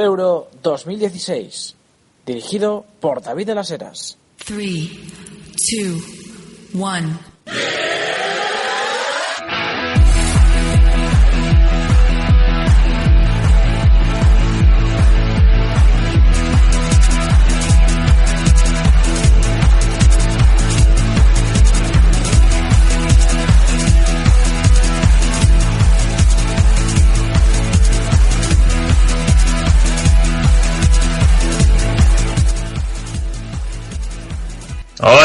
Euro 2016, dirigido por David de las Heras. 3, 2, 1.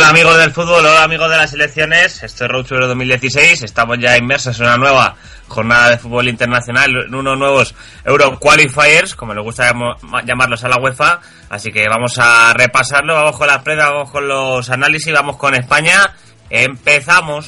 Hola amigos del fútbol, hola amigos de las selecciones, esto es Road Euro 2016, estamos ya inmersos en una nueva jornada de fútbol internacional, en unos nuevos Euro Qualifiers, como les gusta llamarlos a la UEFA, así que vamos a repasarlo, vamos con las pruebas, vamos con los análisis, vamos con España, empezamos.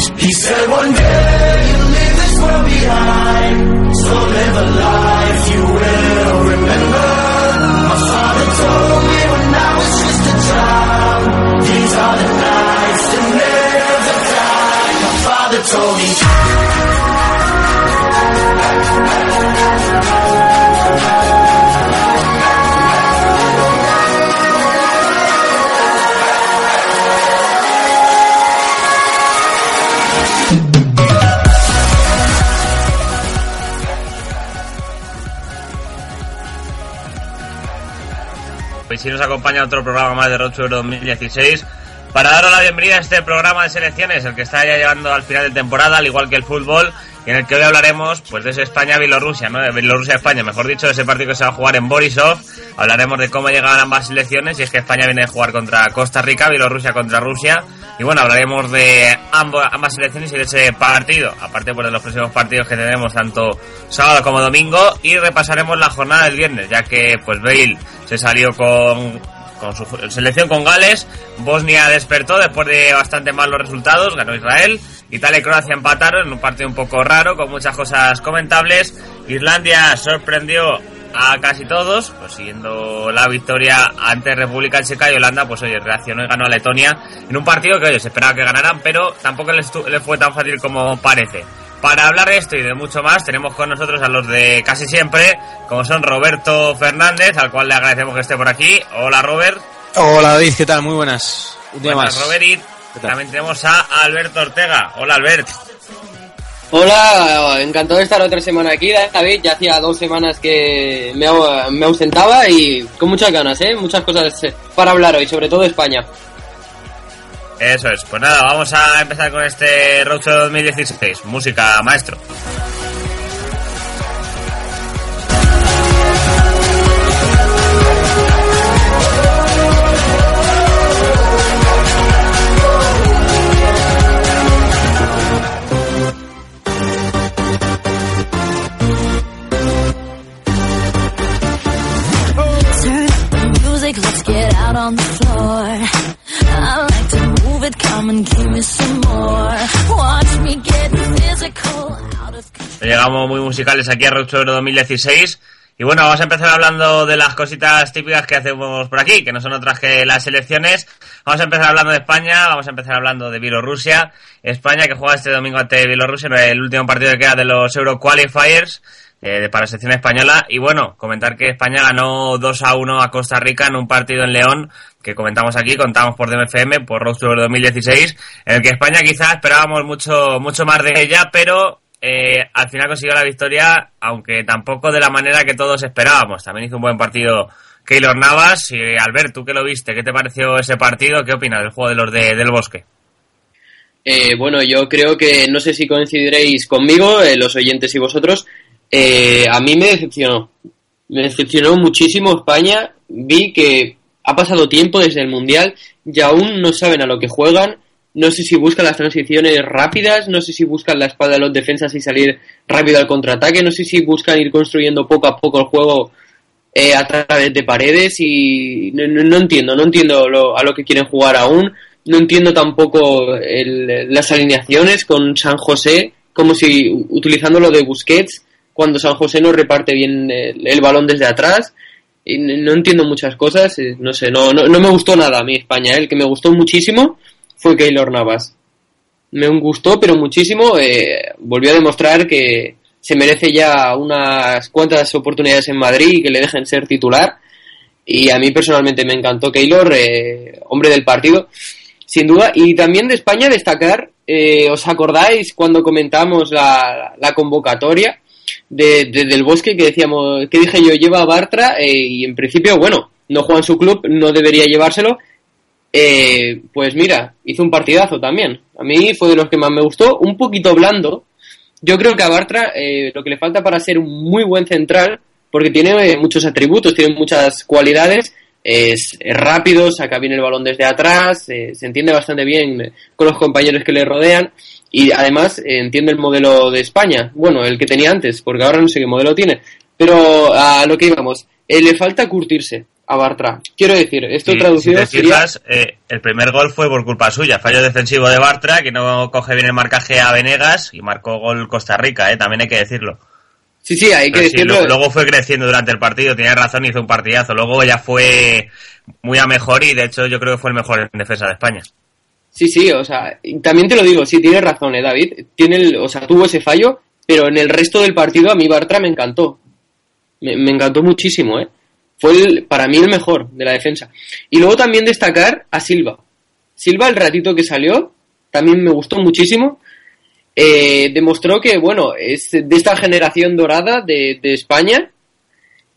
He said one day you'll leave this world behind, so live a life you will remember. My father told me when I was just a child, these are the nights that never die. My father told me. Hoy sí nos acompaña otro programa más de Road Euro 2016 para daros la bienvenida a este programa de selecciones, el que está ya llevando al final de temporada, al igual que el fútbol, en el que hoy hablaremos pues de ese España-Bielorrusia, ¿no? De Bielorrusia-España, mejor dicho, de ese partido que se va a jugar en Borisov. Hablaremos de cómo llegan ambas selecciones, y es que España viene a jugar contra Costa Rica, Bielorrusia contra Rusia. Y bueno, hablaremos de ambos, ambas selecciones y de ese partido, aparte pues, de los próximos partidos que tenemos tanto sábado como domingo, y repasaremos la jornada del viernes, ya que pues Bale se salió con con su selección con Gales. Bosnia despertó después de bastante malos resultados, ganó Israel. Italia y Croacia empataron en un partido un poco raro, con muchas cosas comentables. Islandia sorprendió a casi todos, pues siguiendo la victoria ante República Checa y Holanda, pues oye, reaccionó y ganó a Letonia en un partido que oye, se esperaba que ganaran, pero tampoco les, les fue tan fácil como parece. Para hablar de esto y de mucho más, tenemos con nosotros a los de casi siempre, como son Roberto Fernández, al cual le agradecemos que esté por aquí. Hola, Robert. Hola, David, ¿qué tal? Muy buenas. Un día Buenas, más. Robert. Y también tenemos a Alberto Ortega. Hola, Albert. Hola, encantado de estar otra semana aquí, David. Ya hacía dos semanas que me, me ausentaba y con muchas ganas, ¿eh? Muchas cosas eh, para hablar hoy, sobre todo España. Eso es. Pues nada, vamos a empezar con este Road Show 2016. Música, maestro. Llegamos muy musicales aquí a Show 2016. Y bueno, vamos a empezar hablando de las cositas típicas que hacemos por aquí, que no son otras que las selecciones. Vamos a empezar hablando de España, vamos a empezar hablando de Bielorrusia. España que juega este domingo ante Bielorrusia en el último partido que queda de los Euro Qualifiers eh, para la selección española. Y bueno, comentar que España ganó 2 a 1 a Costa Rica en un partido en León que comentamos aquí, contamos por DMFM, por Road Tour 2016, en el que España quizás esperábamos mucho, mucho más de ella, pero eh, al final consiguió la victoria, aunque tampoco de la manera que todos esperábamos. También hizo un buen partido Keylor Navas. Y Albert, tú que lo viste, ¿qué te pareció ese partido? ¿Qué opinas del juego de los de, del bosque? Eh, bueno, yo creo que no sé si coincidiréis conmigo, eh, los oyentes y vosotros. Eh, a mí me decepcionó. Me decepcionó muchísimo España. Vi que ha pasado tiempo desde el Mundial y aún no saben a lo que juegan. no sé si buscan las transiciones rápidas, no sé si buscan la espalda de los defensas y salir rápido al contraataque, no sé si buscan ir construyendo poco a poco el juego eh, a través de paredes y no, no- entiendo, no entiendo lo- a lo que quieren jugar aún, no entiendo tampoco el- las alineaciones con San José, como si utilizando lo de Busquets, cuando San José no reparte bien el, el balón desde atrás. Y no entiendo muchas cosas, no sé, no, me gustó nada a mí España. ¿eh? El que me gustó muchísimo fue Keylor Navas. Me gustó, pero muchísimo. eh, volvió a demostrar que se merece ya unas cuantas oportunidades en Madrid y que le dejen ser titular. Y a mí personalmente me encantó Keylor, eh, hombre del partido, sin duda. Y también de España destacar, eh, ¿os acordáis cuando comentamos la convocatoria de, de- del Bosque que decíamos, que dije yo, lleva a Bartra eh, y en principio, bueno, no juega en su club, no debería llevárselo. Eh, pues mira, hizo un partidazo también. A mí fue de los que más me gustó, un poquito blando. Yo creo que a Bartra eh, lo que le falta para ser un muy buen central, porque tiene eh, muchos atributos, tiene muchas cualidades, es, rápido, saca bien el balón desde atrás, eh, se entiende bastante bien eh, con los compañeros que le rodean y además eh, entiende el modelo de España, bueno, el que tenía antes, porque ahora no sé qué modelo tiene, pero a lo que íbamos, eh, le falta curtirse a Bartra. Quiero decir, esto Sí, traducido si te sería... fijas, eh, el primer gol fue por culpa suya, fallo defensivo de Bartra, que no coge bien el marcaje a Venegas y marcó gol Costa Rica, eh, también hay que decirlo. Sí, sí, hay que Pero sí, decirlo. lo- luego fue creciendo durante el partido, tenía razón, hizo un partidazo. Luego ya fue muy a mejor y de hecho yo creo que fue el mejor en defensa de España. Sí, sí, o sea, también te lo digo, sí, tienes razón, eh, David. Tiene el- o sea, tuvo ese fallo, pero en el resto del partido a mí Bartra me encantó. Me, me encantó muchísimo, ¿eh? Fue el- para mí el mejor de la defensa. Y luego también destacar a Silva. Silva, el ratito que salió, también me gustó muchísimo. Eh, demostró que, bueno, es de esta generación dorada de, de España.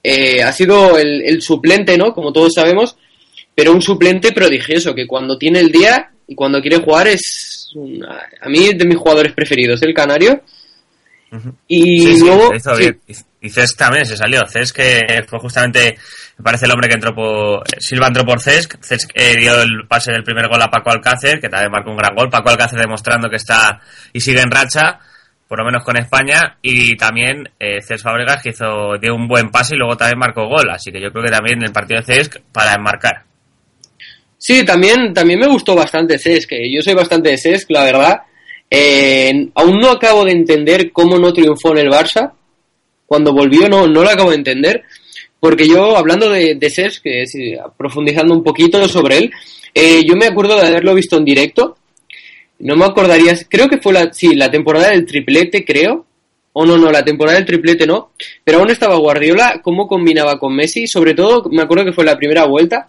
Eh, ha sido el, el suplente, ¿no? Como todos sabemos, pero un suplente prodigioso, que cuando tiene el día y cuando quiere jugar es una- a mí es de mis jugadores preferidos, el canario. Y Sí, sí, luego lo hizo sí, bien. Y- Y Cesc también se salió. Cesc que fue justamente, me parece el hombre que entró por... Silva entró por Cesc. Cesc eh, dio el pase del primer gol a Paco Alcácer, que también marcó un gran gol. Paco Alcácer demostrando que está y sigue en racha, por lo menos con España. Y también eh, Cesc Fabregas que hizo, dio un buen pase y luego también marcó gol. Así que yo creo que también el partido de Cesc para enmarcar. Sí, también, también me gustó bastante Cesc, que yo soy bastante de Cesc, la verdad. Eh, aún no acabo de entender cómo no triunfó en el Barça. Cuando volvió no, no lo acabo de entender. Porque yo, hablando de, de que eh, profundizando un poquito sobre él, eh, yo me acuerdo de haberlo visto en directo. No me acordaría, creo que fue la, sí, la temporada del triplete, creo. O no, no, la temporada del triplete no. Pero aún estaba Guardiola, cómo combinaba con Messi. Sobre todo, me acuerdo que fue la primera vuelta.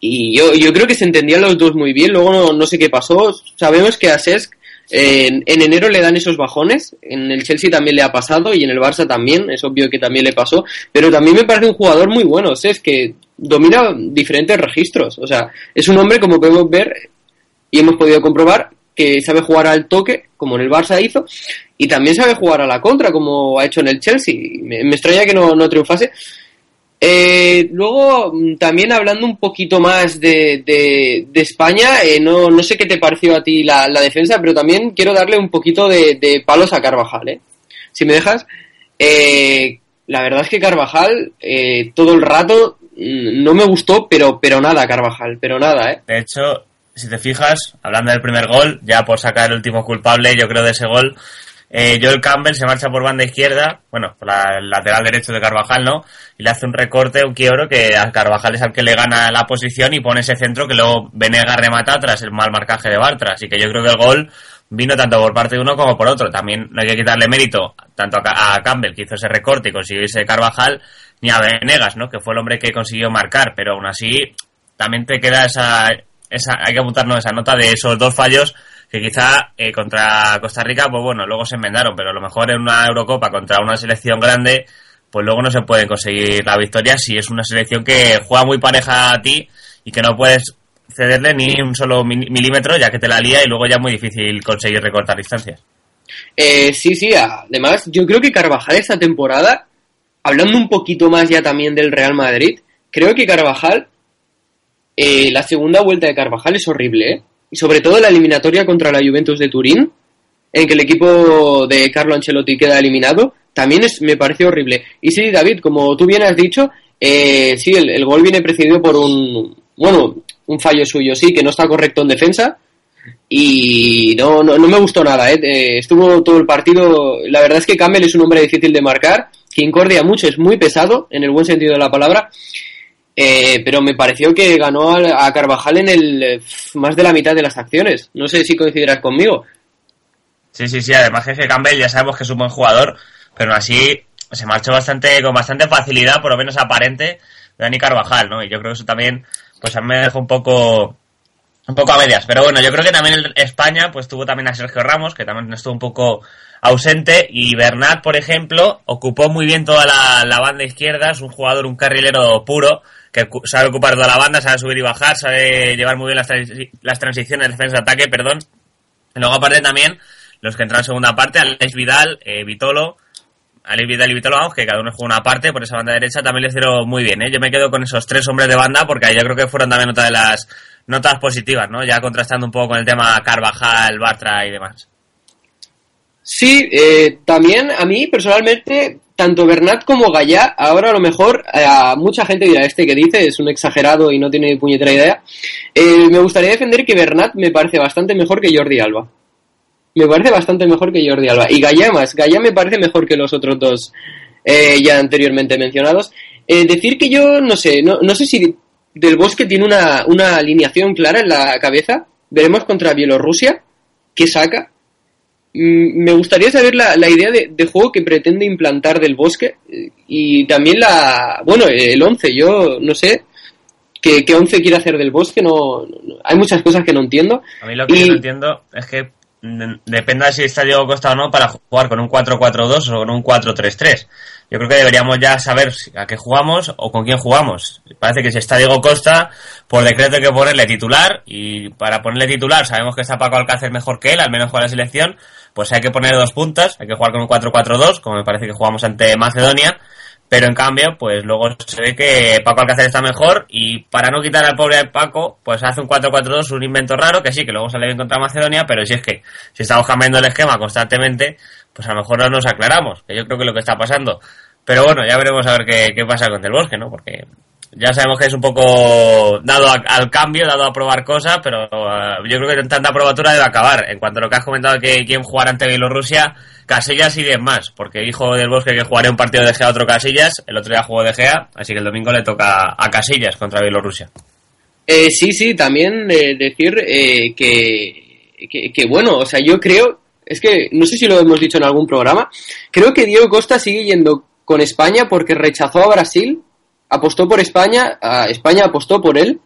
Y yo, yo creo que se entendían los dos muy bien. Luego no, no sé qué pasó. Sabemos que a Cesc eh, en, en enero le dan esos bajones. En el Chelsea también le ha pasado y en el Barça también. Es obvio que también le pasó. Pero también me parece un jugador muy bueno. Cesc que domina diferentes registros. O sea, es un hombre como podemos ver y hemos podido comprobar que sabe jugar al toque, como en el Barça hizo, y también sabe jugar a la contra, como ha hecho en el Chelsea. Me, me extraña que no, no triunfase. Eh, luego, mm, también hablando un poquito más de, de, de España, eh, no, no sé qué te pareció a ti la, defensa, pero también quiero darle un poquito de, de palos a Carvajal, ¿eh? Si me dejas. Eh, la verdad es que Carvajal, eh, todo el rato, mm, no me gustó, pero, pero nada, Carvajal, pero nada, ¿eh? De hecho, si te fijas, hablando del primer gol, ya por sacar el último culpable, yo creo, de ese gol, eh, Joel Campbell se marcha por banda izquierda, bueno, por la, el lateral derecho de Carvajal, ¿no? Y le hace un recorte, un quiebro, que a Carvajal es al que le gana la posición y pone ese centro que luego Venega remata tras el mal marcaje de Bartra. Así que yo creo que el gol vino tanto por parte de uno como por otro. También no hay que quitarle mérito tanto a, Ca- a Campbell, que hizo ese recorte y consiguió ese Carvajal, ni a Venegas, ¿no? Que fue el hombre que consiguió marcar, pero aún así también te queda esa, esa hay que apuntarnos esa nota de esos dos fallos que quizá eh, contra Costa Rica, pues bueno, luego se enmendaron, pero a lo mejor en una Eurocopa contra una selección grande, pues luego no se puede conseguir la victoria si es una selección que juega muy pareja a ti y que no puedes cederle ni un solo mil- milímetro ya que te la lía y luego ya es muy difícil conseguir recortar distancias. Eh, sí, sí, además yo creo que Carvajal esta temporada, hablando un poquito más ya también del Real Madrid, creo que Carvajal, eh, la segunda vuelta de Carvajal es horrible, ¿eh? Y sobre todo la eliminatoria contra la Juventus de Turín, en que el equipo de Carlo Ancelotti queda eliminado, también es, me pareció horrible. Y sí, David, como tú bien has dicho, eh, sí, el, el gol viene precedido por un, bueno, un fallo suyo, sí, que no está correcto en defensa. Y no, no, no me gustó nada, ¿eh? Eh, estuvo todo el partido. La verdad es que Campbell es un hombre difícil de marcar, que incordia mucho, es muy pesado, en el buen sentido de la palabra. Eh, pero me pareció que ganó a Carvajal en el eh, más de la mitad de las acciones. No sé si coincidirás conmigo. Sí, sí, sí, además que Campbell ya sabemos que es un buen jugador, pero así se marchó bastante, con bastante facilidad, por lo menos aparente, Dani Carvajal, ¿no? Y yo creo que eso también, pues a mí me dejó un poco, un poco a medias. Pero bueno, yo creo que también España, pues tuvo también a Sergio Ramos, que también estuvo un poco ausente, y Bernat, por ejemplo, ocupó muy bien toda la, banda izquierda, es un jugador, un carrilero puro, que sabe ocupar toda la banda, sabe subir y bajar, sabe llevar muy bien las, transi- las transiciones defensa-ataque, perdón, luego aparte también, los que entran en segunda parte, Alex Vidal, eh, Vitolo, Alex Vidal y Vitolo, que cada uno juega una parte por esa banda derecha, también le hicieron muy bien, ¿eh? Yo me quedo con esos tres hombres de banda porque ahí yo creo que fueron también otra de las notas positivas, ¿no? Ya contrastando un poco con el tema Carvajal, Bartra y demás. Sí, eh, también a mí personalmente, tanto Bernat como Gallá, ahora a lo mejor eh, a mucha gente dirá este que dice es un exagerado y no tiene puñetera idea. Eh, me gustaría defender que Bernat me parece bastante mejor que Jordi Alba. Me parece bastante mejor que Jordi Alba. Y Gallá más, Gallá me parece mejor que los otros dos eh, ya anteriormente mencionados. Eh, decir que yo, no sé, no, no sé si Del Bosque tiene una, una alineación clara en la cabeza. Veremos contra Bielorrusia qué saca. Mm, Me gustaría saber la, la idea de, de juego que pretende implantar Del Bosque eh, y también la, bueno, el 11. Yo no sé qué, qué 11 quiere hacer Del Bosque. No, no- hay muchas cosas que no entiendo. A mí lo que Y- yo no entiendo es que dependa de si está Diego Costa o no para jugar con un 4-4-2 o con un 4-3-3. Yo creo que deberíamos ya saber a qué jugamos o con quién jugamos. Parece que si está Diego Costa, por decreto hay que ponerle titular y para ponerle titular sabemos que está Paco Alcácer mejor que él, al menos con la selección, pues hay que poner dos puntas, hay que jugar con un 4-4-2, como me parece que jugamos ante Macedonia, pero en cambio, pues luego se ve que Paco Alcácer está mejor y para no quitar al pobre Paco, pues hace un 4-4-2, un invento raro, que sí, que luego sale bien contra Macedonia, pero si es que si estamos cambiando el esquema constantemente, pues a lo mejor no nos aclaramos, que yo creo que es lo que está pasando. Pero bueno, ya veremos a ver qué, qué pasa con Del Bosque, ¿no? Porque ya sabemos que es un poco dado a- al cambio, dado a probar cosas, pero eh, yo creo que tanta probatura debe acabar. En cuanto a lo que has comentado que quieren jugar ante Bielorrusia, Casillas y 10 más, porque dijo Del Bosque que jugaría un partido de Gea otro Casillas, el otro día jugó de Gea, así que el domingo le toca a Casillas contra Bielorrusia. Eh, sí, sí, también eh, decir eh, que, que, bueno, o sea, yo creo, es que no sé si lo hemos dicho en algún programa, creo que Diego Costa sigue yendo con España porque rechazó a Brasil, apostó por España, España apostó por él.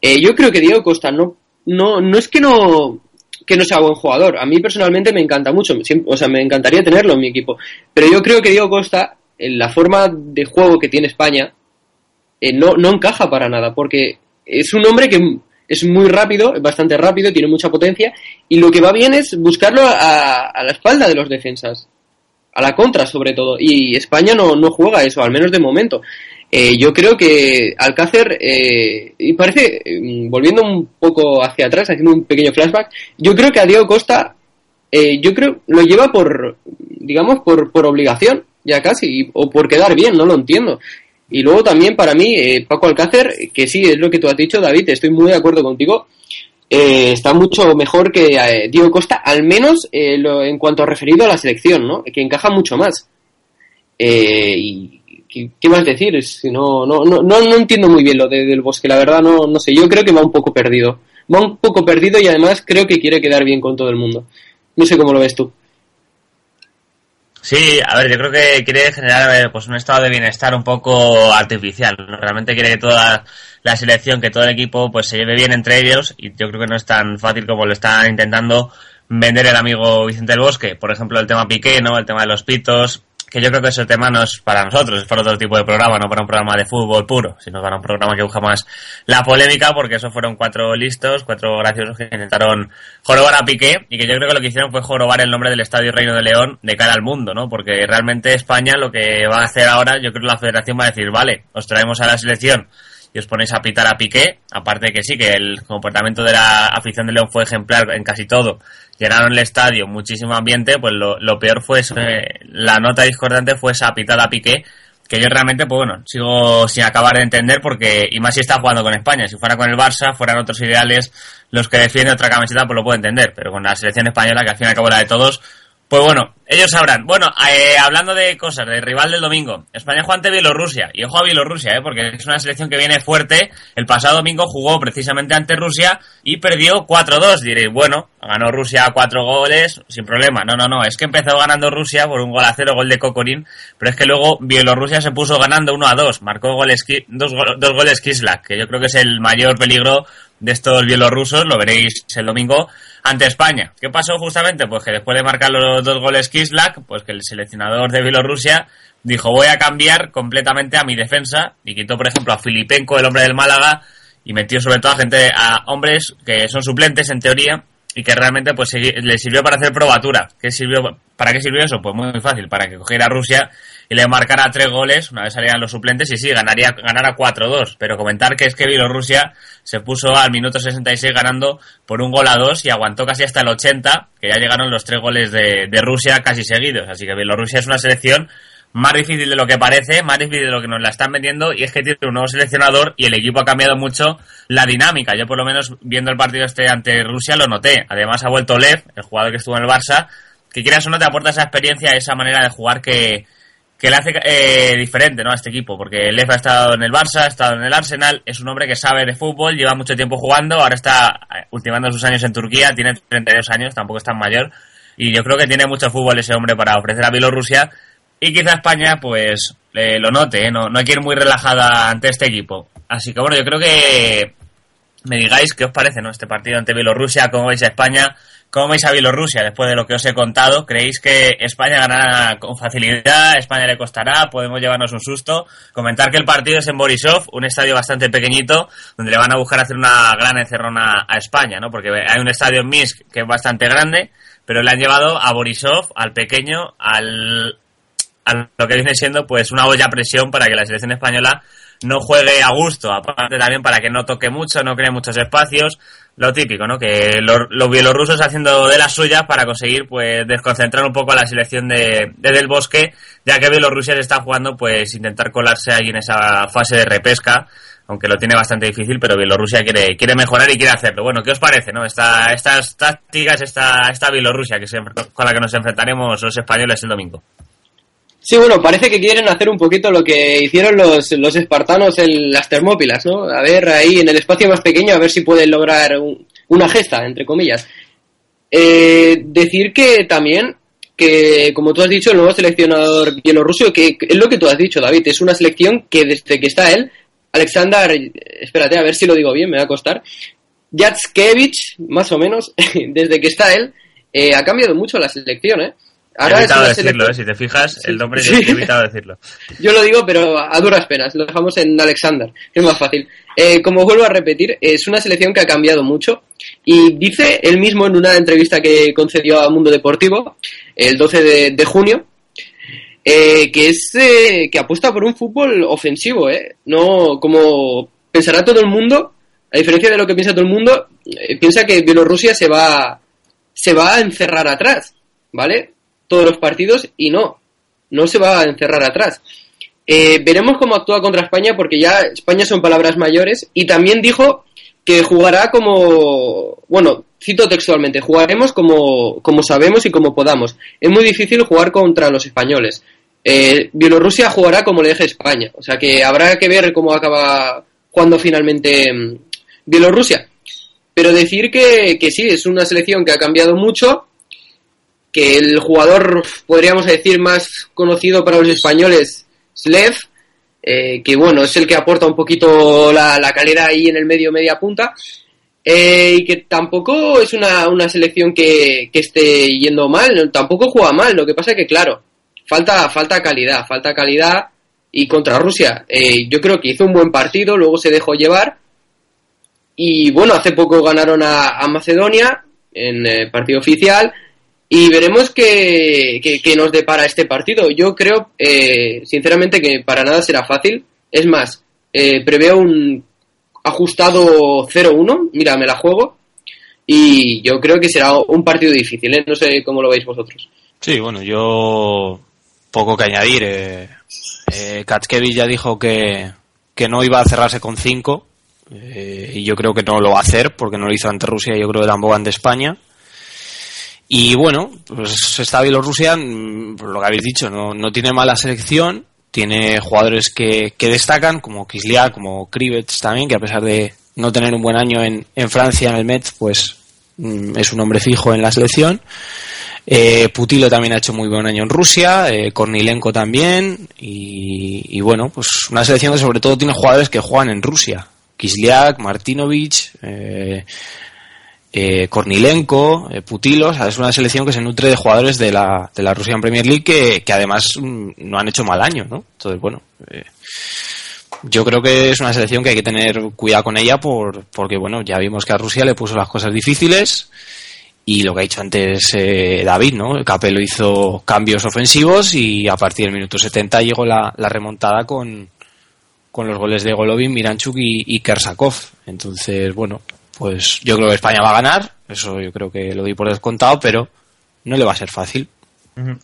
Eh, yo creo que Diego Costa no, no, no es que no, que no sea buen jugador, a mí personalmente me encanta mucho, o sea, me encantaría tenerlo en mi equipo, pero yo creo que Diego Costa, en la forma de juego que tiene España, eh, no, no encaja para nada, porque es un hombre que es muy rápido, es bastante rápido, tiene mucha potencia, y lo que va bien es buscarlo a la espalda de los defensas, a la contra sobre todo, y España no, no juega eso, al menos de momento. Eh, yo creo que Alcácer, eh, y parece, eh, volviendo un poco hacia atrás, haciendo un pequeño flashback, yo creo que a Diego Costa, eh, yo creo, lo lleva por, digamos, por, por obligación, ya casi, o por quedar bien, no lo entiendo. Y luego también para mí, eh, Paco Alcácer, que sí, es lo que tú has dicho, David, estoy muy de acuerdo contigo, eh, está mucho mejor que eh, Diego Costa, al menos eh, lo- en cuanto referido a la selección, ¿no? Que encaja mucho más. Eh, y ¿qué, más decir? Si no, no, no, no, no entiendo muy bien lo de, del bosque, la verdad, no, no sé, yo creo que va un poco perdido. Va un poco perdido y además creo que quiere quedar bien con todo el mundo. No sé cómo lo ves tú. Sí, a ver, yo creo que quiere generar eh, pues un estado de bienestar un poco artificial. Realmente quiere que toda la selección, que todo el equipo, pues se lleve bien entre ellos y yo creo que no es tan fácil como lo está intentando vender el amigo Vicente del Bosque. Por ejemplo, el tema Piqué, ¿no? El tema de los pitos, que yo creo que ese tema no es para nosotros, es para otro tipo de programa, no para un programa de fútbol puro, sino para un programa que busca más la polémica, porque eso fueron cuatro listos, cuatro graciosos que intentaron jorobar a Piqué, y que yo creo que lo que hicieron fue jorobar el nombre del Estadio Reino de León de cara al mundo, ¿no? Porque realmente España lo que va a hacer ahora, yo creo que la federación va a decir, vale, os traemos a la selección y os ponéis a pitar a Piqué, aparte que sí, que el comportamiento de la afición de León fue ejemplar en casi todo, llenaron el estadio, muchísimo ambiente, pues lo, lo peor fue, eso, eh, la nota discordante fue esa pitada a Piqué, que yo realmente, pues bueno, sigo sin acabar de entender porque, y más si está jugando con España, si fuera con el Barça, fueran otros ideales los que defienden otra camiseta, pues lo puedo entender, pero con la selección española, que al fin y al cabo la de todos, pues bueno, ellos sabrán. Bueno, eh, hablando de cosas, del rival del domingo, España juega ante Bielorrusia. Y ojo a Bielorrusia, eh, porque es una selección que viene fuerte. El pasado domingo jugó precisamente ante Rusia y perdió 4-2. Diréis, bueno, ganó Rusia 4 goles sin problema. No, no, no, es que empezó ganando Rusia por un gol a cero, gol de Kokorin. Pero es que luego Bielorrusia se puso ganando 1-2. Marcó goles, dos, dos goles Kislak, que yo creo que es el mayor peligro de estos bielorrusos. Lo veréis el domingo ante España. ¿Qué pasó justamente? Pues que después de marcar los dos goles Kislak, pues que el seleccionador de Bielorrusia dijo voy a cambiar completamente a mi defensa y quitó por ejemplo a Filipenko, el hombre del Málaga, y metió sobre todo a gente, a hombres que son suplentes en teoría y que realmente pues le sirvió para hacer probatura. ¿Qué sirvió, ¿Para qué sirvió eso? Pues muy fácil, para que cogiera a Rusia y le marcara tres goles una vez salían los suplentes y sí, ganaría ganara 4-2. Pero comentar que es que Bielorrusia se puso al minuto 66 ganando por un gol a dos y aguantó casi hasta el 80, que ya llegaron los tres goles de, de Rusia casi seguidos. Así que Bielorrusia es una selección más difícil de lo que parece, más difícil de lo que nos la están vendiendo y es que tiene un nuevo seleccionador y el equipo ha cambiado mucho la dinámica. Yo por lo menos viendo el partido este ante Rusia lo noté. Además ha vuelto Lev, el jugador que estuvo en el Barça, que quieras o no te aporta esa experiencia, esa manera de jugar que, que le hace eh, diferente ¿no? a este equipo, porque Lev ha estado en el Barça, ha estado en el Arsenal, es un hombre que sabe de fútbol, lleva mucho tiempo jugando, ahora está eh, ultimando sus años en Turquía, tiene 32 años, tampoco es tan mayor, y yo creo que tiene mucho fútbol ese hombre para ofrecer a Bielorrusia, y quizá España pues eh, lo note, ¿eh? no, no hay que ir muy relajada ante este equipo. Así que bueno, yo creo que me digáis qué os parece ¿no? este partido ante Bielorrusia, cómo veis a España, cómo veis a Bielorrusia después de lo que os he contado. ¿Creéis que España ganará con facilidad? ¿España le costará? ¿Podemos llevarnos un susto? Comentar que el partido es en Borisov, un estadio bastante pequeñito, donde le van a buscar hacer una gran encerrona a España, ¿no? Porque hay un estadio en Minsk que es bastante grande, pero le han llevado a Borisov, al pequeño, al, a lo que viene siendo pues una olla a presión para que la selección española no juegue a gusto, aparte también para que no toque mucho, no cree muchos espacios, lo típico, ¿no? Que los, bielorrusos haciendo de las suyas para conseguir pues desconcentrar un poco a la selección de, de Del Bosque, ya que Bielorrusia se está jugando pues intentar colarse ahí en esa fase de repesca, aunque lo tiene bastante difícil, pero Bielorrusia quiere, quiere mejorar y quiere hacerlo. Bueno, ¿qué os parece, no? Esta, estas tácticas, esta, esta Bielorrusia que se, con la que nos enfrentaremos los españoles el domingo. Sí, bueno, parece que quieren hacer un poquito lo que hicieron los, los espartanos en las Termópilas, ¿no? A ver, ahí en el espacio más pequeño, a ver si pueden lograr un- una gesta, entre comillas. Eh, decir que también, que como tú has dicho, el nuevo seleccionador bielorruso, que es lo que tú has dicho, David, es una selección que desde que está él, Alexander, espérate, a ver si lo digo bien, me va a costar, Jatskevich, más o menos, desde que está él, eh, ha cambiado mucho la selección, ¿eh? He evitado decirlo, selección- ¿eh? Si te fijas, el nombre Sí. he evitado decirlo. yo lo digo, pero a duras penas. Lo dejamos en Alexander, que es más fácil. Eh, como vuelvo a repetir, es una selección que ha cambiado mucho. Y dice él mismo en una entrevista que concedió a Mundo Deportivo, el 12 de, de junio, eh, que es eh, que apuesta por un fútbol ofensivo, ¿eh? No como pensará todo el mundo, a diferencia de lo que piensa todo el mundo, eh, piensa que Bielorrusia se va, se va a encerrar atrás, ¿vale? Todos los partidos y no, no se va a encerrar atrás. Eh, veremos cómo actúa contra España porque ya España son palabras mayores y también dijo que jugará como, bueno, cito textualmente, jugaremos como, como sabemos y como podamos. Es muy difícil jugar contra los españoles. Eh, Bielorrusia jugará como le deje España, o sea que habrá que ver cómo acaba jugando finalmente mm, Bielorrusia. Pero decir que, que sí, es una selección que ha cambiado mucho, que el jugador, podríamos decir, más conocido para los españoles, Slev, eh, que bueno, es el que aporta un poquito la, la calidad ahí en el medio, media punta, eh, y que tampoco es una, una selección que, que esté yendo mal, tampoco juega mal, lo que pasa que claro, falta, falta calidad, falta calidad, y contra Rusia, eh, yo creo que hizo un buen partido, luego se dejó llevar, y bueno, hace poco ganaron a, a Macedonia en partido oficial, y veremos qué, qué- nos depara este partido. Yo creo, eh, sinceramente, que para nada será fácil. Es más, eh, preveo un ajustado 0-1, mira, me la juego. Y yo creo que será un partido difícil, ¿eh? No sé cómo lo veis vosotros. Sí, bueno, yo poco que añadir. Eh, eh, ya dijo que, que no iba a cerrarse con 5 eh, y yo creo que no lo va a hacer porque no lo hizo ante Rusia y yo creo que tampoco ante España. Y bueno, pues está Bielorrusia, mm, por lo que habéis dicho, no, no tiene mala selección, tiene jugadores que, que destacan, como Kislia, como Krivets también, que a pesar de no tener un buen año en, en Francia, en el Metz, pues mm, es un hombre fijo en la selección. Eh, Putilo también ha hecho muy buen año en Rusia, eh, Kornilenko también, y, y bueno, pues una selección que sobre todo tiene jugadores que juegan en Rusia. Kisliak, Martinovic, eh, eh, Kornilenko, eh, Putilo, o sea, es una selección que se nutre de jugadores de la, de la Russian Premier League que, además mm, no han hecho mal año, ¿no? Entonces, bueno, eh, yo creo que es una selección que hay que tener cuidado con ella por, porque, bueno, ya vimos que a Rusia le puso las cosas difíciles y lo que ha dicho antes eh, David, ¿no? Capello hizo cambios ofensivos y a partir del minuto 70 llegó la, la remontada con, con los goles de Golovin, Miranchuk y, y Kersakov. Entonces, bueno, pues yo creo que España va a ganar, eso yo creo que lo di por descontado, pero no le va a ser fácil.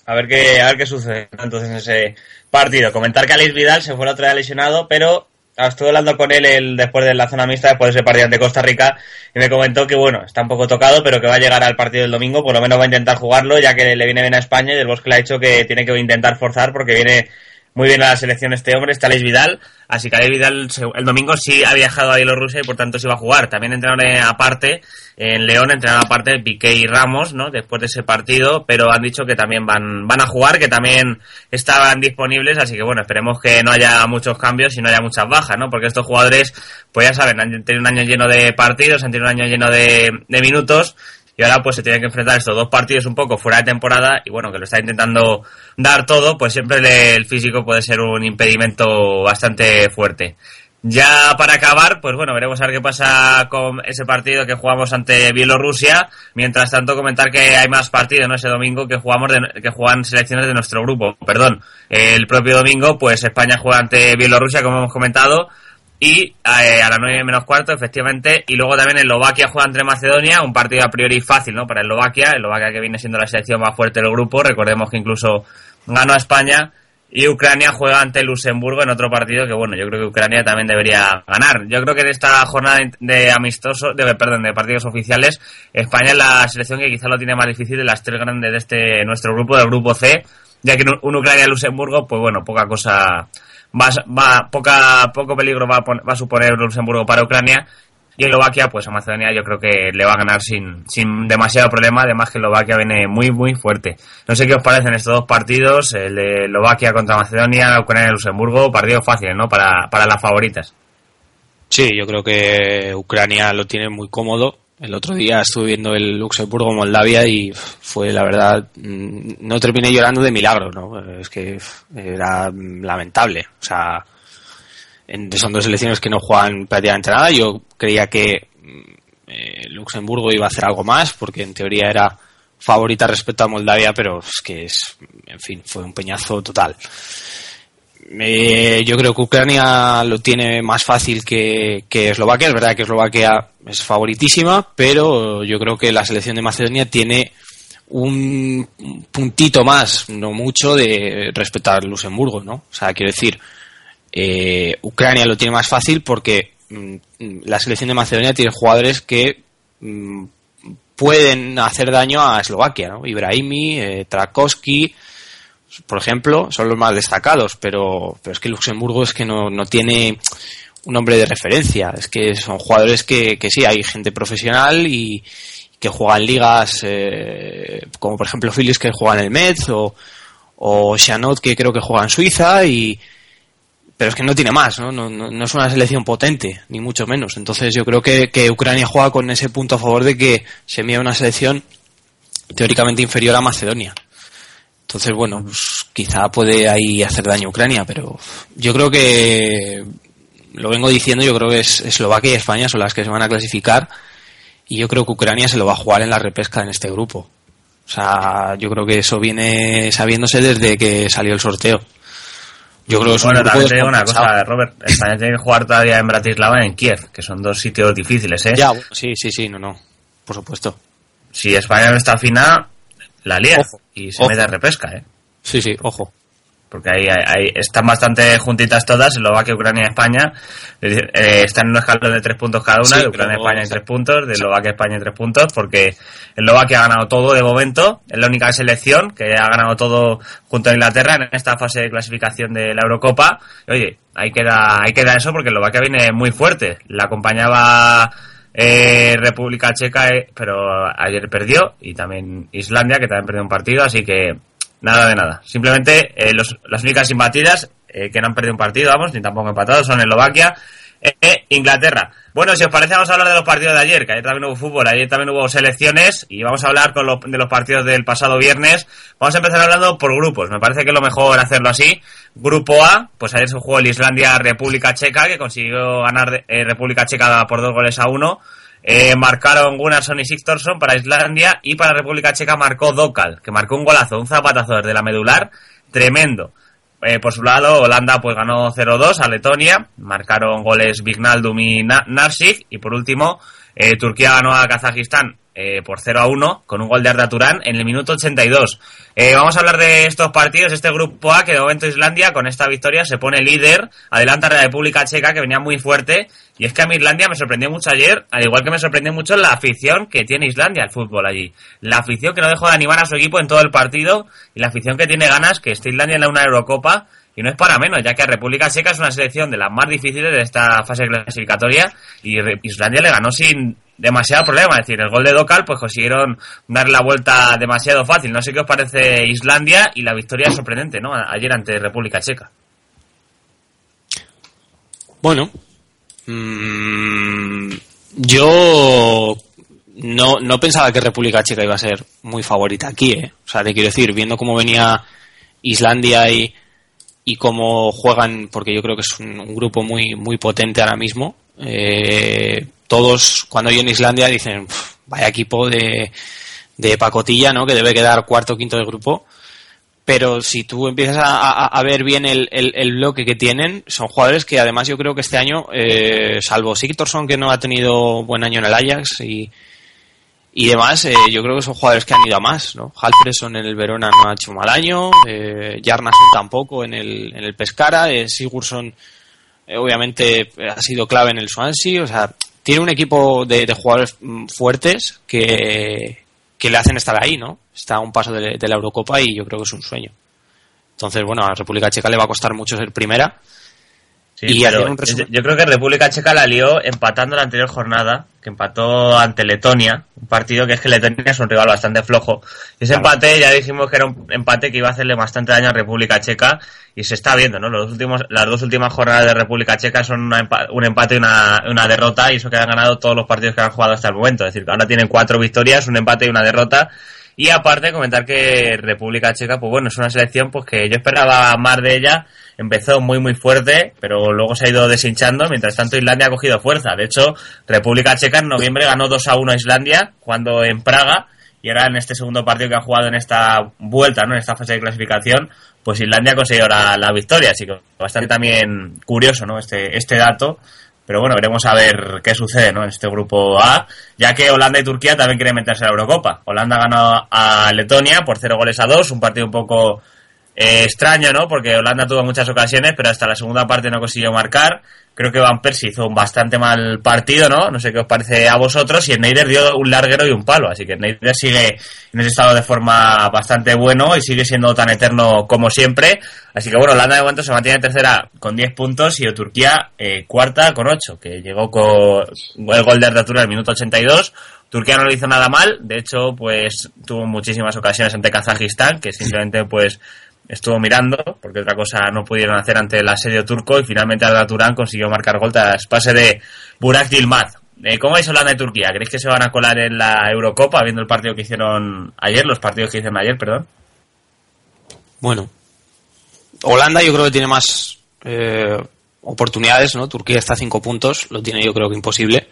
A ver qué, a ver qué sucede entonces en ese partido. Comentar que Alex Vidal se fue la otra vez lesionado, pero estuve hablando con él el, después de la zona mixta, después de ese partido ante Costa Rica, y me comentó que bueno, está un poco tocado, pero que va a llegar al partido del domingo, por lo menos va a intentar jugarlo, ya que le viene bien a España y el Bosque le ha dicho que tiene que intentar forzar porque viene muy bien a la selección este hombre, está Alex Vidal, así que Alex Vidal se- el domingo sí ha viajado a Bielorrusia y por tanto sí va a jugar. También entrenaron aparte, en León entrenaron aparte Piqué y Ramos, ¿no? Después de ese partido, pero han dicho que también van, van a jugar, que también estaban disponibles, así que bueno, esperemos que no haya muchos cambios y no haya muchas bajas, ¿no? Porque estos jugadores, pues ya saben, han tenido un año lleno de partidos, han tenido un año lleno de minutos, y ahora pues se tienen que enfrentar estos dos partidos un poco fuera de temporada y bueno, que lo está intentando dar todo, pues siempre el físico puede ser un impedimento bastante fuerte. Ya para acabar, pues bueno, veremos a ver qué pasa con ese partido que jugamos ante Bielorrusia. Mientras tanto, comentar que hay más partidos, ¿no? Ese domingo que jugamos de- que juegan selecciones de nuestro grupo. Perdón, el propio domingo, pues España juega ante Bielorrusia, como hemos comentado, y eh, a las 9 menos cuarto, efectivamente. Y luego también Eslovaquia juega entre Macedonia, un partido a priori fácil, ¿no? Para Eslovaquia, Eslovaquia que viene siendo la selección más fuerte del grupo. Recordemos que incluso ganó a España. Y Ucrania juega ante Luxemburgo en otro partido que, bueno, yo creo que Ucrania también debería ganar. Yo creo que en esta jornada de amistosos, de, perdón, de partidos oficiales, España es la selección que quizá lo tiene más difícil de las tres grandes de este nuestro grupo, del grupo C, ya que un, Ucrania-Luxemburgo, pues bueno, poca cosa va, va poca, poco peligro va a, va a suponer Luxemburgo para Ucrania. Y Eslovaquia pues a Macedonia yo creo que le va a ganar sin, sin demasiado problema. Además que Eslovaquia viene muy muy fuerte. No sé qué os parecen estos dos partidos el de Eslovaquia contra Macedonia Ucrania y Luxemburgo. Partidos fáciles no para, para las favoritas. Sí, yo creo que Ucrania lo tiene muy cómodo. El otro día estuve viendo el Luxemburgo-Moldavia y fue, la verdad, mm, no terminé llorando de milagro, ¿no? Es que era lamentable. O sea, son dos selecciones que no juegan prácticamente nada. Yo creía que mm, eh, Luxemburgo iba a hacer algo más porque en teoría era favorita respecto a Moldavia, pero es que es, en fin, fue un peñazo total. Eh, yo creo que Ucrania lo tiene más fácil que, que Eslovaquia. Es verdad que Eslovaquia es favoritísima, pero yo creo que la selección de Macedonia tiene un puntito más, no mucho, de respecto a Luxemburgo, ¿no? O sea, quiero decir, eh, Ucrania lo tiene más fácil porque mm, la selección de Macedonia tiene jugadores que mm, pueden hacer daño a Eslovaquia, ¿no? Ibrahimi, eh, Trakowski, por ejemplo, son los más destacados, pero, pero es que Luxemburgo es que no, no tiene un hombre de referencia. Es que son jugadores que, que sí, hay gente profesional y que juegan ligas eh, como por ejemplo Phillips que juega en el Metz o, o Chanot que creo que juega en Suiza y pero es que no tiene más, ¿no? No, no, es una selección potente, ni mucho menos. Entonces yo creo que, que Ucrania juega con ese punto a favor de que se mira una selección teóricamente inferior a Macedonia. Entonces, bueno, pues, quizá puede ahí hacer daño a Ucrania, pero yo creo que, lo vengo diciendo, yo creo que es Eslovaquia y España son las que se van a clasificar y yo creo que Ucrania se lo va a jugar en la repesca en este grupo. O sea, yo creo que eso viene sabiéndose desde que salió el sorteo. Yo creo que es Bueno, un también te digo una cosa, Robert. España tiene que jugar todavía en Bratislava y en Kiev, que son dos sitios difíciles, ¿eh? Ya, bueno, sí, sí, sí, no, no. Por supuesto. Si España no está fina, la lía. Ojo, y se ojo. mete a repesca, ¿eh? Sí, sí, ojo. Porque ahí, ahí- están bastante juntitas todas, Eslovaquia, Ucrania y España. Eh, están en un escalón de tres puntos cada una, Sí, de Ucrania y España en tres puntos, de Eslovaquia y España en tres puntos, porque Eslovaquia ha ganado todo de momento, es la única selección que ha ganado todo junto a Inglaterra en esta fase de clasificación de la Eurocopa. Y, oye, ahí queda, ahí queda eso porque Eslovaquia viene muy fuerte. La acompañaba eh, República Checa, eh, pero ayer perdió, y también Islandia, que también perdió un partido, así que Nada de nada. Simplemente eh, los- las únicas imbatidas eh, que no han perdido un partido, vamos, ni tampoco empatado, son Eslovaquia e Inglaterra. Bueno, si os parece, vamos a hablar de los partidos de ayer, que ayer también hubo fútbol, ayer también hubo selecciones, y vamos a hablar con los- de los partidos del pasado viernes. Vamos a empezar hablando por grupos, me parece que lo mejor hacerlo así. Grupo A, pues ayer se jugó el Islandia-República Checa, que consiguió ganar eh, República Checa por dos goles a uno. Eh, marcaron Gunnarsson y Sigtorsson para Islandia y para República Checa marcó Dokal, que marcó un golazo, un zapatazo desde la medular, tremendo. Eh, por su lado, Holanda pues ganó 0-2 a Letonia, marcaron goles Vignaldum y Na- Narsik y por último, eh, Turquía ganó a Kazajistán eh, por 0-1 con un gol de Arda Turán en el minuto 82. Eh, vamos a hablar de estos partidos, este grupo A, que de momento Islandia con esta victoria se pone líder, adelanta a la República Checa que venía muy fuerte y es que a mí Islandia me sorprendió mucho ayer, al igual que me sorprendió mucho la afición que tiene Islandia al fútbol allí. La afición que no dejó de animar a su equipo en todo el partido y la afición que tiene ganas que esté Islandia en una Eurocopa y no es para menos, ya que República Checa es una selección de las más difíciles de esta fase clasificatoria y Islandia le ganó sin demasiado problema. Es decir, el gol de Dokal pues consiguieron darle la vuelta demasiado fácil. No sé qué os parece Islandia y la victoria sorprendente, ¿no? Ayer ante República Checa. Bueno, mm, yo no, no pensaba que República Checa iba a ser muy favorita aquí, ¿eh? O sea, te quiero decir, viendo cómo venía Islandia y, y cómo juegan, porque yo creo que es un, grupo muy, muy potente ahora mismo, eh, todos cuando oyen Islandia dicen, "Pf, vaya equipo de, de pacotilla, ¿no? Que debe quedar cuarto o quinto de grupo pero si tú empiezas a, ver bien el, el- el bloque que tienen, son jugadores que además yo creo que este año, eh, salvo Sigtorsson que no ha tenido buen año en el Ajax y, y demás, eh, yo creo que son jugadores que han ido a más, ¿no? Halfresson en el Verona no ha hecho mal año, eh, Jarnason tampoco en el, en el Pescara, eh, Sigurdsson eh, obviamente eh, ha sido clave en el Swansea, o sea, tiene un equipo de, de jugadores mm, fuertes que, que le hacen estar ahí, ¿no? Está a un paso de, de la Eurocopa y yo creo que es un sueño. Entonces, bueno, a la República Checa le va a costar mucho ser primera. Sí, Y pero un resumen. yo creo que República Checa la lió empatando la anterior jornada, que empató ante Letonia, un partido que es que Letonia es un rival bastante flojo. Y ese Claro. empate ya dijimos que era un empate que iba a hacerle bastante daño a República Checa y se está viendo, ¿no? Los últimos, las dos últimas jornadas de República Checa son una un empate y una, una derrota y eso que han ganado todos los partidos que han jugado hasta el momento. Es decir, que ahora tienen cuatro victorias, un empate y una derrota. Y aparte comentar que República Checa, pues bueno, es una selección pues que yo esperaba más de ella. Empezó muy muy fuerte, pero luego se ha ido deshinchando. Mientras tanto, Islandia ha cogido fuerza. De hecho, República Checa en noviembre ganó 2 a 1 a Islandia, cuando en Praga. Y ahora en este segundo partido que ha jugado en esta vuelta, ¿no? En esta fase de clasificación, pues Islandia ha conseguido la, la victoria. Así que bastante también curioso, ¿no? Este, este dato. Pero bueno, veremos a ver qué sucede ¿no? en este grupo A, ya que Holanda y Turquía también quieren meterse a la Eurocopa. Holanda ganó a Letonia por 0 goles a 2, un partido un poco eh, extraño, ¿no? Porque Holanda tuvo muchas ocasiones, pero hasta la segunda parte no consiguió marcar. Creo que Van Persie hizo un bastante mal partido, ¿no? No sé qué os parece a vosotros. Y Neider dio un larguero y un palo. Así que Neider sigue en ese estado de forma bastante bueno y sigue siendo tan eterno como siempre. Así que bueno, Holanda de momento se mantiene tercera con 10 puntos y Turquía eh, cuarta con 8, que llegó con el gol de Arda Turan al minuto 82. Turquía no lo hizo nada mal, de hecho, pues tuvo muchísimas ocasiones ante Kazajistán, que simplemente pues estuvo mirando, porque otra cosa no pudieron hacer ante el asedio turco y finalmente Arda Turán consiguió marcar gol tras pase de Burak Yilmaz. Eh, ¿Cómo es Holanda y Turquía? ¿Creéis que se van a colar en la Eurocopa viendo el partido que hicieron ayer, los partidos que hicieron ayer, perdón? Bueno, Holanda yo creo que tiene más eh, oportunidades, ¿no? Turquía está a cinco puntos, lo tiene yo creo que imposible.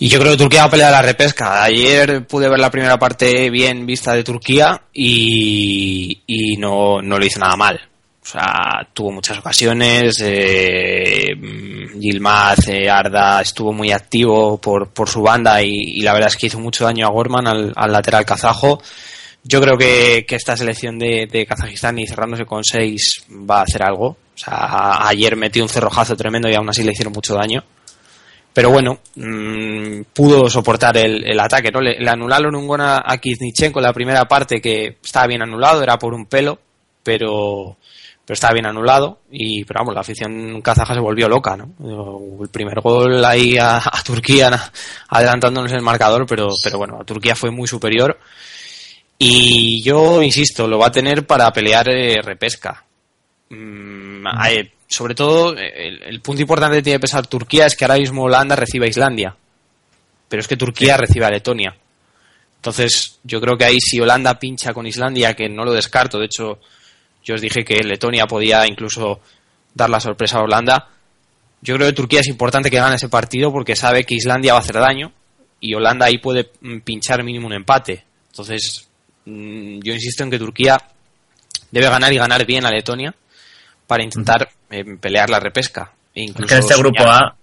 Y yo creo que Turquía va a pelear la repesca. Ayer pude ver la primera parte bien vista de Turquía y, no, no lo hizo nada mal. O sea, tuvo muchas ocasiones. Eh, Yilmaz, eh, Arda estuvo muy activo por, por su banda y, la verdad es que hizo mucho daño a Gorman, al, al lateral kazajo. Yo creo que, esta selección de, Kazajistán y cerrándose con seis va a hacer algo. O sea, ayer metió un cerrojazo tremendo y aún así le hicieron mucho daño. Pero bueno, mm, pudo soportar el, ataque, ¿no? Le, anularon un gol a, a Kiznichenko en la primera parte que estaba bien anulado, era por un pelo, pero, pero estaba bien anulado. Y, pero vamos, la afición kazaja se volvió loca, ¿no? El primer gol ahí a, Turquía adelantándonos el marcador, pero, pero bueno, Turquía fue muy superior. Y yo insisto, lo va a tener para pelear eh, repesca. Mm, hay- sobre todo, el, el punto importante que tiene que pensar Turquía es que ahora mismo Holanda recibe a Islandia. Pero es que Turquía recibe a Letonia. Entonces, yo creo que ahí si Holanda pincha con Islandia, que no lo descarto, de hecho, yo os dije que Letonia podía incluso dar la sorpresa a Holanda. Yo creo que Turquía es importante que gane ese partido porque sabe que Islandia va a hacer daño y Holanda ahí puede mm, pinchar mínimo un empate. Entonces, mm, yo insisto en que Turquía debe ganar y ganar bien a Letonia para intentar eh, pelear la repesca. E incluso que en este grupo soñar. A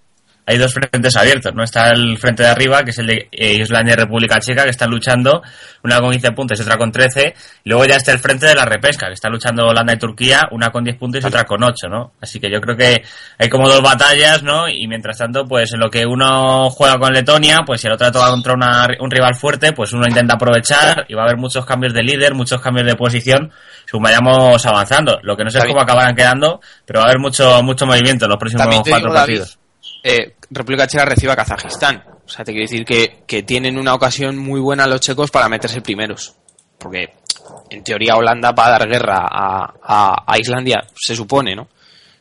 hay dos frentes abiertos, ¿no? Está el frente de arriba, que es el de eh, Islandia y República Checa, que están luchando, una con 15 puntos y otra con 13. Y luego ya está el frente de la repesca, que está luchando Holanda y Turquía, una con 10 puntos y otra con 8, ¿no? Así que yo creo que hay como dos batallas, ¿no? Y mientras tanto, pues en lo que uno juega con Letonia, pues si el otro toca contra una- un rival fuerte, pues uno intenta aprovechar y va a haber muchos cambios de líder, muchos cambios de posición, según vayamos avanzando. Lo que no sé es cómo acabarán quedando, pero va a haber mucho, mucho movimiento en los próximos cuatro digo, David, partidos. Eh, República Checa recibe a Kazajistán. O sea, te quiero decir que, que tienen una ocasión muy buena los checos para meterse primeros. Porque, en teoría, Holanda va a dar guerra a, a- Islandia, se supone, ¿no?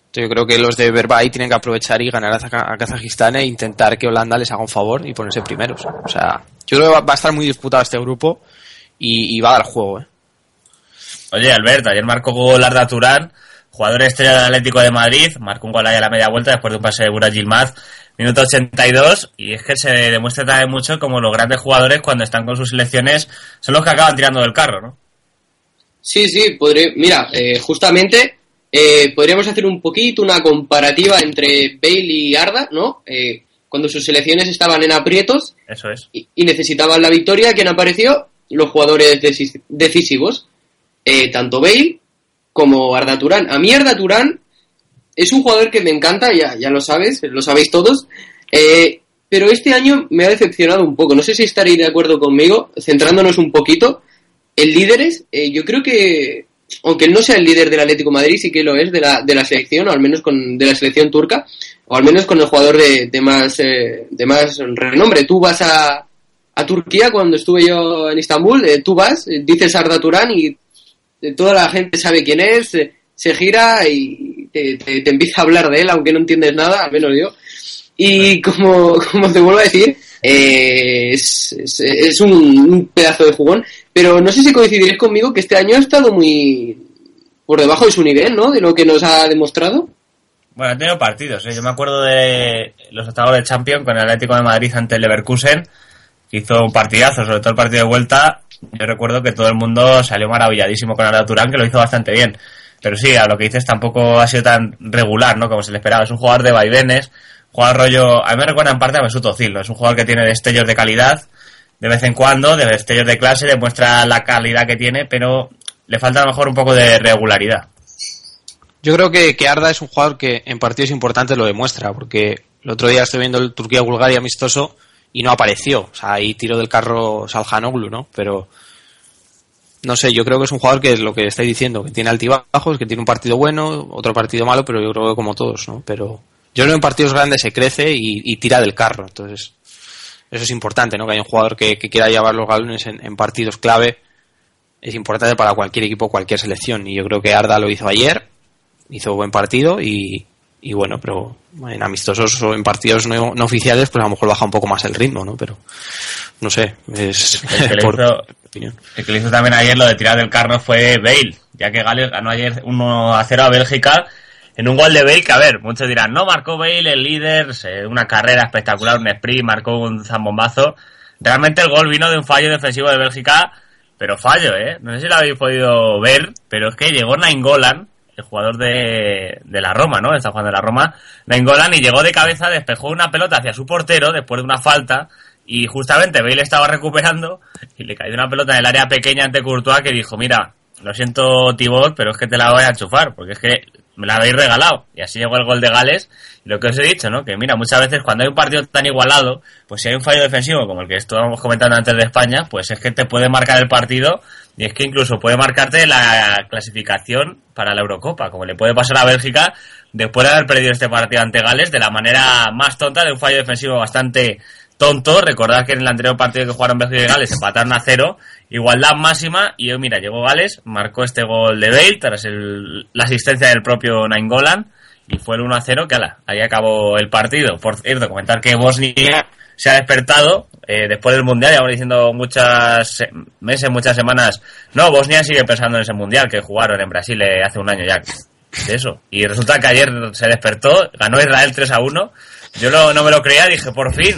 Entonces, yo creo que los de Verbay tienen que aprovechar y ganar a, a Kazajistán e intentar que Holanda les haga un favor y ponerse primeros. O sea, yo creo que va, a estar muy disputado este grupo y, y va a dar juego, ¿eh? Oye, Albert, ayer marcó gol Arda Turán, jugador estrella del Atlético de Madrid, marcó un gol ahí a la media vuelta después de un pase de Burak Yilmaz, minuto 82, y es que se demuestra también mucho como los grandes jugadores cuando están con sus selecciones son los que acaban tirando del carro, ¿no? Sí, sí, podré, mira, eh, justamente eh, podríamos hacer un poquito una comparativa entre Bale y Arda, ¿no? Eh, cuando sus selecciones estaban en aprietos Eso es. y, y necesitaban la victoria, ¿quién apareció? Los jugadores deci- decisivos, eh, tanto Bale como Arda Turán. A mí Arda Turán es un jugador que me encanta, ya, ya lo sabes, lo sabéis todos, eh, pero este año me ha decepcionado un poco. No sé si estaréis de acuerdo conmigo, centrándonos un poquito en líderes. eh, yo creo que, aunque él no sea el líder del Atlético Madrid, sí que lo es de la, de la selección, o al menos con, de la selección turca, o al menos con el jugador de, más, eh, de más renombre. Tú vas a, a Turquía cuando estuve yo en Estambul, tú vas, dices Arda Turán y toda la gente sabe quién es, eh, se gira y te, te- te empieza a hablar de él, aunque no entiendes nada, al menos yo. Y como, como te vuelvo a decir, eh, es, es- es un, un pedazo de jugón, pero no sé si coincidiréis conmigo que este año ha estado muy por debajo de su nivel, ¿no? De lo que nos ha demostrado. Bueno, han tenido partidos, ¿eh? Yo me acuerdo de los octavos de Champions con el Atlético de Madrid ante el Leverkusen, que hizo un partidazo, sobre todo el partido de vuelta. Yo recuerdo que todo el mundo salió maravilladísimo con Arda Turán, que lo hizo bastante bien. Pero sí, a lo que dices tampoco ha sido tan regular, ¿no? Como se le esperaba. Es un jugador de vaivenes, jugador rollo... A mí me recuerda en parte a Mesut Özil, ¿no? Es un jugador que tiene destellos de calidad, de vez en cuando, de destellos de clase, demuestra la calidad que tiene, pero le falta a lo mejor un poco de regularidad. Yo creo que, que Arda es un jugador que en partidos importantes lo demuestra, porque el otro día estoy viendo el Turquía-Bulgaria amistoso y no apareció. O sea, ahí tiró del carro Salhanoglu, ¿no? Pero no sé, yo creo que es un jugador que es lo que estáis diciendo, que tiene altibajos, que tiene un partido bueno, otro partido malo, pero yo creo que como todos, ¿no? Pero yo creo que en partidos grandes se crece y, tira del carro, entonces eso es importante, ¿no? Que haya un jugador que, que quiera llevar los galones en, en partidos clave es importante para cualquier equipo, cualquier selección. Y yo creo que Arda lo hizo ayer, hizo buen partido y, y bueno, pero en amistosos o en partidos no, no oficiales, pues a lo mejor baja un poco más el ritmo, ¿no? Pero no sé, es El que por hizo- opinión. El que le hizo también ayer lo de tirar del carro fue Bale, ya que Gales ganó ayer 1 a 0 a Bélgica en un gol de Bale que, a ver, muchos dirán, no, marcó Bale el líder, una carrera espectacular, un sprint, marcó un zambombazo. Realmente el gol vino de un fallo defensivo de Bélgica, pero fallo, ¿eh? No sé si lo habéis podido ver, pero es que llegó Nainggolan, el jugador de, de la Roma, ¿no? Está jugando de la Roma, Nainggolan, y llegó de cabeza, despejó una pelota hacia su portero después de una falta, y justamente Bale estaba recuperando, y le cayó una pelota en el área pequeña ante Courtois que dijo, mira, lo siento Tibot, pero es que te la voy a enchufar, porque es que me la habéis regalado. Y así llegó el gol de Gales. Y lo que os he dicho, ¿no? Que mira, muchas veces cuando hay un partido tan igualado, pues si hay un fallo defensivo como el que estábamos comentando antes de España, pues es que te puede marcar el partido y es que incluso puede marcarte la clasificación para la Eurocopa, como le puede pasar a Bélgica después de haber perdido este partido ante Gales de la manera más tonta, de un fallo defensivo bastante tonto. Recordad que en el anterior partido que jugaron Bélgica y Gales empataron a cero, igualdad máxima. Y mira, llegó Gales, marcó este gol de Bale tras el- la asistencia del propio Nainggolan y fue el 1 a 0 que ala, ahí acabó el partido. Por cierto, comentar que Bosnia se ha despertado eh, después del mundial, llevamos diciendo muchas se- meses, muchas semanas. No, Bosnia sigue pensando en ese mundial que jugaron en Brasil eh, hace un año ya de eso. Y resulta que ayer se despertó, ganó Israel 3 a 1. Yo lo- no me lo creía, dije, por fin.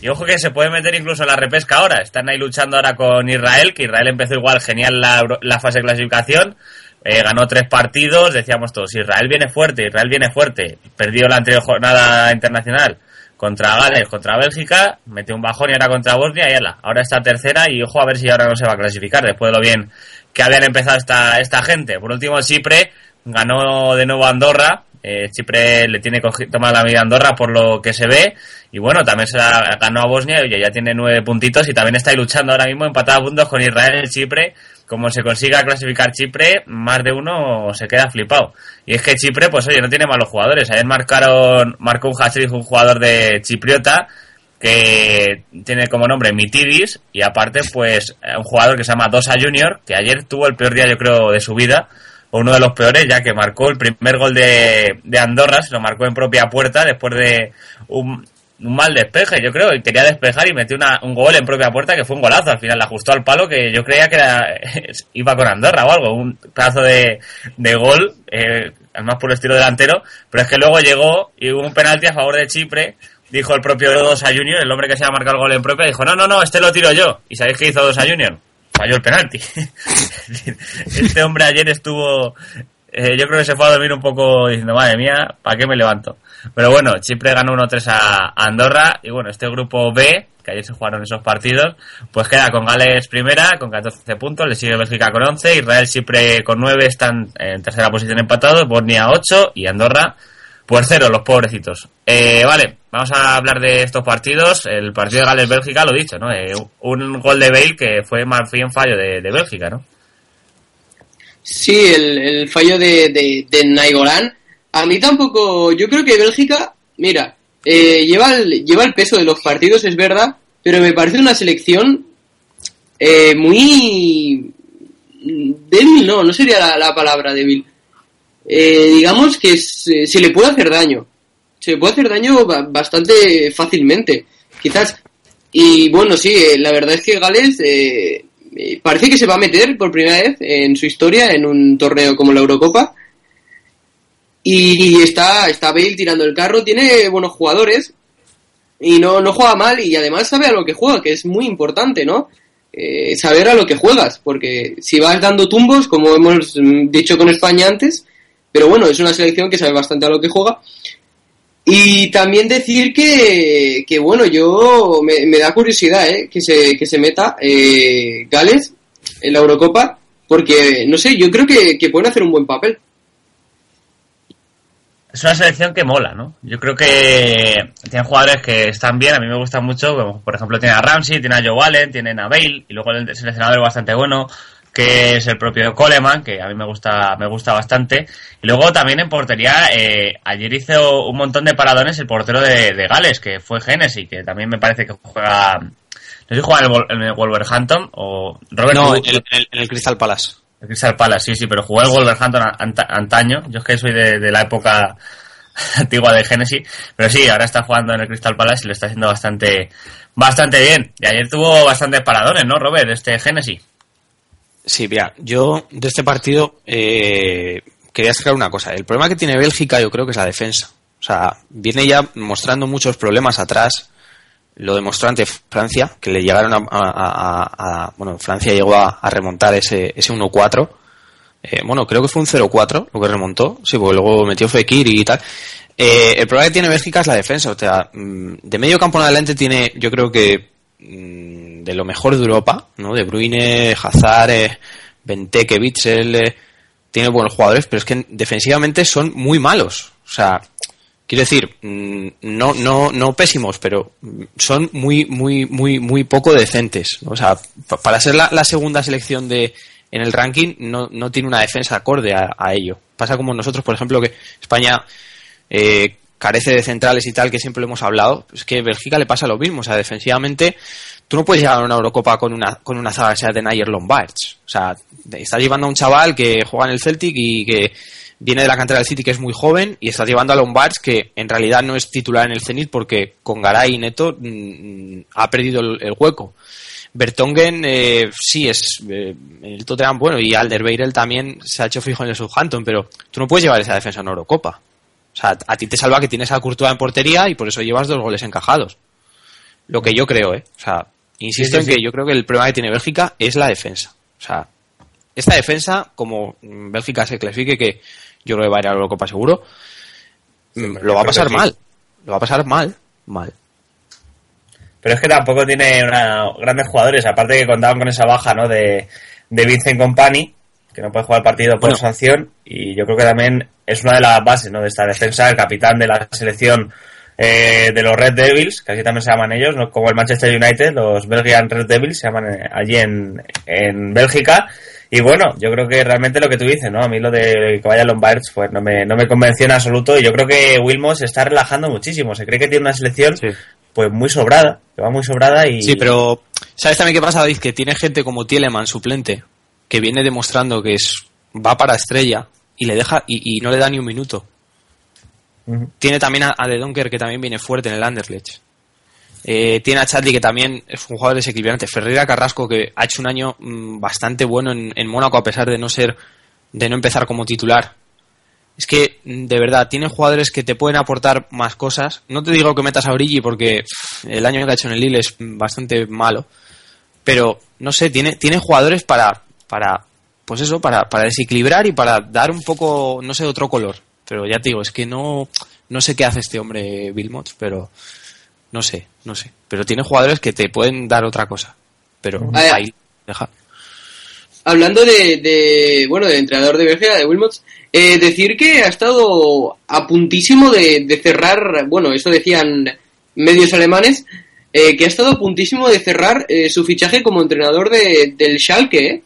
Y ojo que se puede meter incluso en la repesca ahora. Están ahí luchando ahora con Israel, que Israel empezó igual genial la, la fase de clasificación. Eh, ganó tres partidos, decíamos todos, Israel viene fuerte, Israel viene fuerte. Perdió la anterior jornada internacional contra Gales, contra Bélgica, metió un bajón y ahora contra Bosnia y ala. Ahora está tercera y ojo a ver si ahora no se va a clasificar después de lo bien que habían empezado esta, esta gente. Por último, Chipre ganó de nuevo Andorra. Eh, Chipre le tiene tomada la medida a Andorra por lo que se ve. Y bueno, también se la ganó a Bosnia y ya tiene nueve puntitos y también está ahí luchando ahora mismo empatado a puntos con Israel y Chipre. Como se consiga clasificar Chipre, más de uno se queda flipado. Y es que Chipre, pues oye, no tiene malos jugadores. Ayer marcaron, marcó un hat un jugador de Chipriota que tiene como nombre Mitidis y aparte pues eh, un jugador que se llama Dosa Junior que ayer tuvo el peor día yo creo de su vida o uno de los peores ya que marcó el primer gol de, de Andorra se lo marcó en propia puerta después de un, un mal despeje yo creo y quería despejar y metió una- un gol en propia puerta que fue un golazo al final le ajustó al palo que yo creía que iba con Andorra o algo un pedazo de, de gol eh, al más puro estilo delantero pero es que luego llegó y hubo un penalti a favor de Chipre dijo el propio Dosa Junior, el hombre que se ha marcado el gol en propia, dijo, no, no, no, este lo tiro yo. ¿Y sabéis qué hizo Dosa Junior? Falló el penalti. este hombre ayer estuvo, eh, yo creo que se fue a dormir un poco diciendo, madre mía, ¿para qué me levanto? Pero bueno, Chipre ganó 1-3 a Andorra y bueno, este grupo B, que ayer se jugaron esos partidos, pues queda con Gales primera con 14 puntos, le sigue Bélgica con 11, Israel, Chipre con 9 están en tercera posición empatados, Bosnia 8 y Andorra pues cero, los pobrecitos. Eh, vale, vamos a hablar de estos partidos. El partido de Gales-Bélgica, lo dicho, ¿no? Eh, un gol de Bale que fue más bien fallo de, de Bélgica, ¿no? Sí, el, el fallo de, de, de. A mí tampoco. Yo creo que Bélgica, mira, eh, lleva, el, lleva el peso de los partidos, es verdad, pero me parece una selección eh, muy. débil, no, no sería la palabra débil. Eh, digamos que se, se le puede hacer daño. Se le puede hacer daño ba- bastante fácilmente. Quizás. Y bueno, sí, eh, la verdad es que Gales eh, eh, parece que se va a meter por primera vez en su historia en un torneo como la Eurocopa. Y está, está Bale tirando el carro, tiene buenos jugadores y no, no juega mal y además sabe a lo que juega, que es muy importante, ¿no? Eh, saber a lo que juegas, porque si vas dando tumbos, como hemos dicho con España antes, pero bueno, es una selección que sabe bastante a lo que juega. Y también decir que, que bueno, yo me, me da curiosidad ¿eh? que, se, que se meta eh, Gales en la Eurocopa, porque no sé, yo creo que, que pueden hacer un buen papel. Es una selección que mola, ¿no? Yo creo que tiene jugadores que están bien, a mí me gustan mucho, por ejemplo tiene a Ramsey, tiene a Joe Allen, tiene a Bale, y luego el seleccionador es bastante bueno, que es el propio Coleman, que a mí me gusta, me gusta bastante. Y luego también en portería, eh, ayer hizo un montón de paradones el portero de, de Gales, que fue Genesis, que también me parece que juega, no sé si juega en el, Wol- en el Wolverhampton o Robert No, en el, Crystal Palace. el Crystal Palace, sí, sí, pero jugó el Wolverhampton anta- antaño. Yo es que soy de, de la época antigua de Genesis. Pero sí, ahora está jugando en el Crystal Palace y lo está haciendo bastante bastante bien. Y ayer tuvo bastantes paradones, ¿no, Robert? Este Genesis. Sí, mira, yo de este partido eh, quería sacar una cosa. El problema que tiene Bélgica yo creo que es la defensa. O sea, viene ya mostrando muchos problemas atrás. Lo demostró ante Francia, que le llegaron a... bueno, Francia llegó a, a remontar ese, ese 1-4 Eh, bueno, creo que fue un 0-4 lo que remontó. Sí, porque luego metió Fekir y tal. Eh, el problema que tiene Bélgica es la defensa. O sea, mm, de medio campo en adelante tiene, yo creo que mm, de lo mejor de Europa, ¿no? De Bruyne, Hazard, Benteke, Witzel, eh, tiene buenos jugadores, pero es que defensivamente son muy malos. O sea, quiero decir, mm, no, no, no pésimos, pero son muy, muy, muy, muy poco decentes. O sea, pa- para ser la, segunda selección de en el ranking no, no tiene una defensa acorde a, a ello. Pasa como nosotros, por ejemplo, que España eh, carece de centrales y tal, que siempre lo hemos hablado. Es que Bélgica le pasa lo mismo. O sea, defensivamente, tú no puedes llegar a una Eurocopa con una, con una zaga que sea de Nayer Lombards. O sea, estás llevando a un chaval que juega en el Celtic y que viene de la cantera del City, que es muy joven, y estás llevando a Lombards, que en realidad no es titular en el Zenit porque con Garay y Neto mm, ha perdido el, el hueco. Bertongen eh, sí es eh, el Tottenham bueno y Alderweireld también se ha hecho fijo en el Southampton, pero tú no puedes llevar esa defensa en Eurocopa. O sea, a ti te salva que tienes a Courtois en portería y por eso llevas dos goles encajados. Lo que yo creo, ¿eh? O sea, insisto Sí, sí, en que yo creo que el problema que tiene Bélgica es la defensa. O sea, esta defensa, como Bélgica se clasifique, que yo creo que va a ir a la Eurocopa seguro, mm, yo lo va a pasar mal. Lo va a pasar mal, mal. Pero es que tampoco tiene una, grandes jugadores, aparte que contaban con esa baja, ¿no? De, de Vincent Company, que no puede jugar el partido por Bueno. sanción, y yo creo que también es una de las bases, ¿no? De esta defensa, el capitán de la selección eh, de los Red Devils, que así también se llaman ellos, ¿no? como el Manchester United, los Belgian Red Devils se llaman eh, allí en, en Bélgica. Y bueno, yo creo que realmente lo que tú dices, ¿no? A mí lo de que vaya Lombards, pues no me, no me convenció en absoluto. Y yo creo que Wilmot se está relajando muchísimo. Se cree que tiene una selección, Sí. pues muy sobrada, que va muy sobrada y... Sí, pero ¿sabes también qué pasa, David? Que tiene gente como Tieleman, suplente, que viene demostrando que es va para estrella y le deja y, y no le da ni un minuto. Tiene también a, De Donker, que también viene fuerte en el Anderlecht. Eh, tiene a Chadli, que también es un jugador desequilibrante. Ferreira Carrasco, que ha hecho un año mm, bastante bueno en, en Mónaco, a pesar de no ser, de no empezar como titular. Es que, mm, de verdad, tiene jugadores que te pueden aportar más cosas. No te digo que metas a Origi porque el año que ha hecho en el Lille es mm, bastante malo. Pero, no sé, tiene, tiene jugadores para, para, pues eso, para, para desequilibrar y para dar un poco, no sé, otro color. Pero ya te digo, es que no, no sé qué hace este hombre Wilmot, pero no sé, no sé. Pero tiene jugadores que te pueden dar otra cosa. Pero Ah, ahí, deja. Hablando de, de, bueno, de entrenador de Bélgica, de Wilmots, eh, decir que ha estado a puntísimo de, de cerrar, bueno, eso decían medios alemanes, eh, que ha estado a puntísimo de cerrar eh, su fichaje como entrenador de, del Schalke, ¿eh?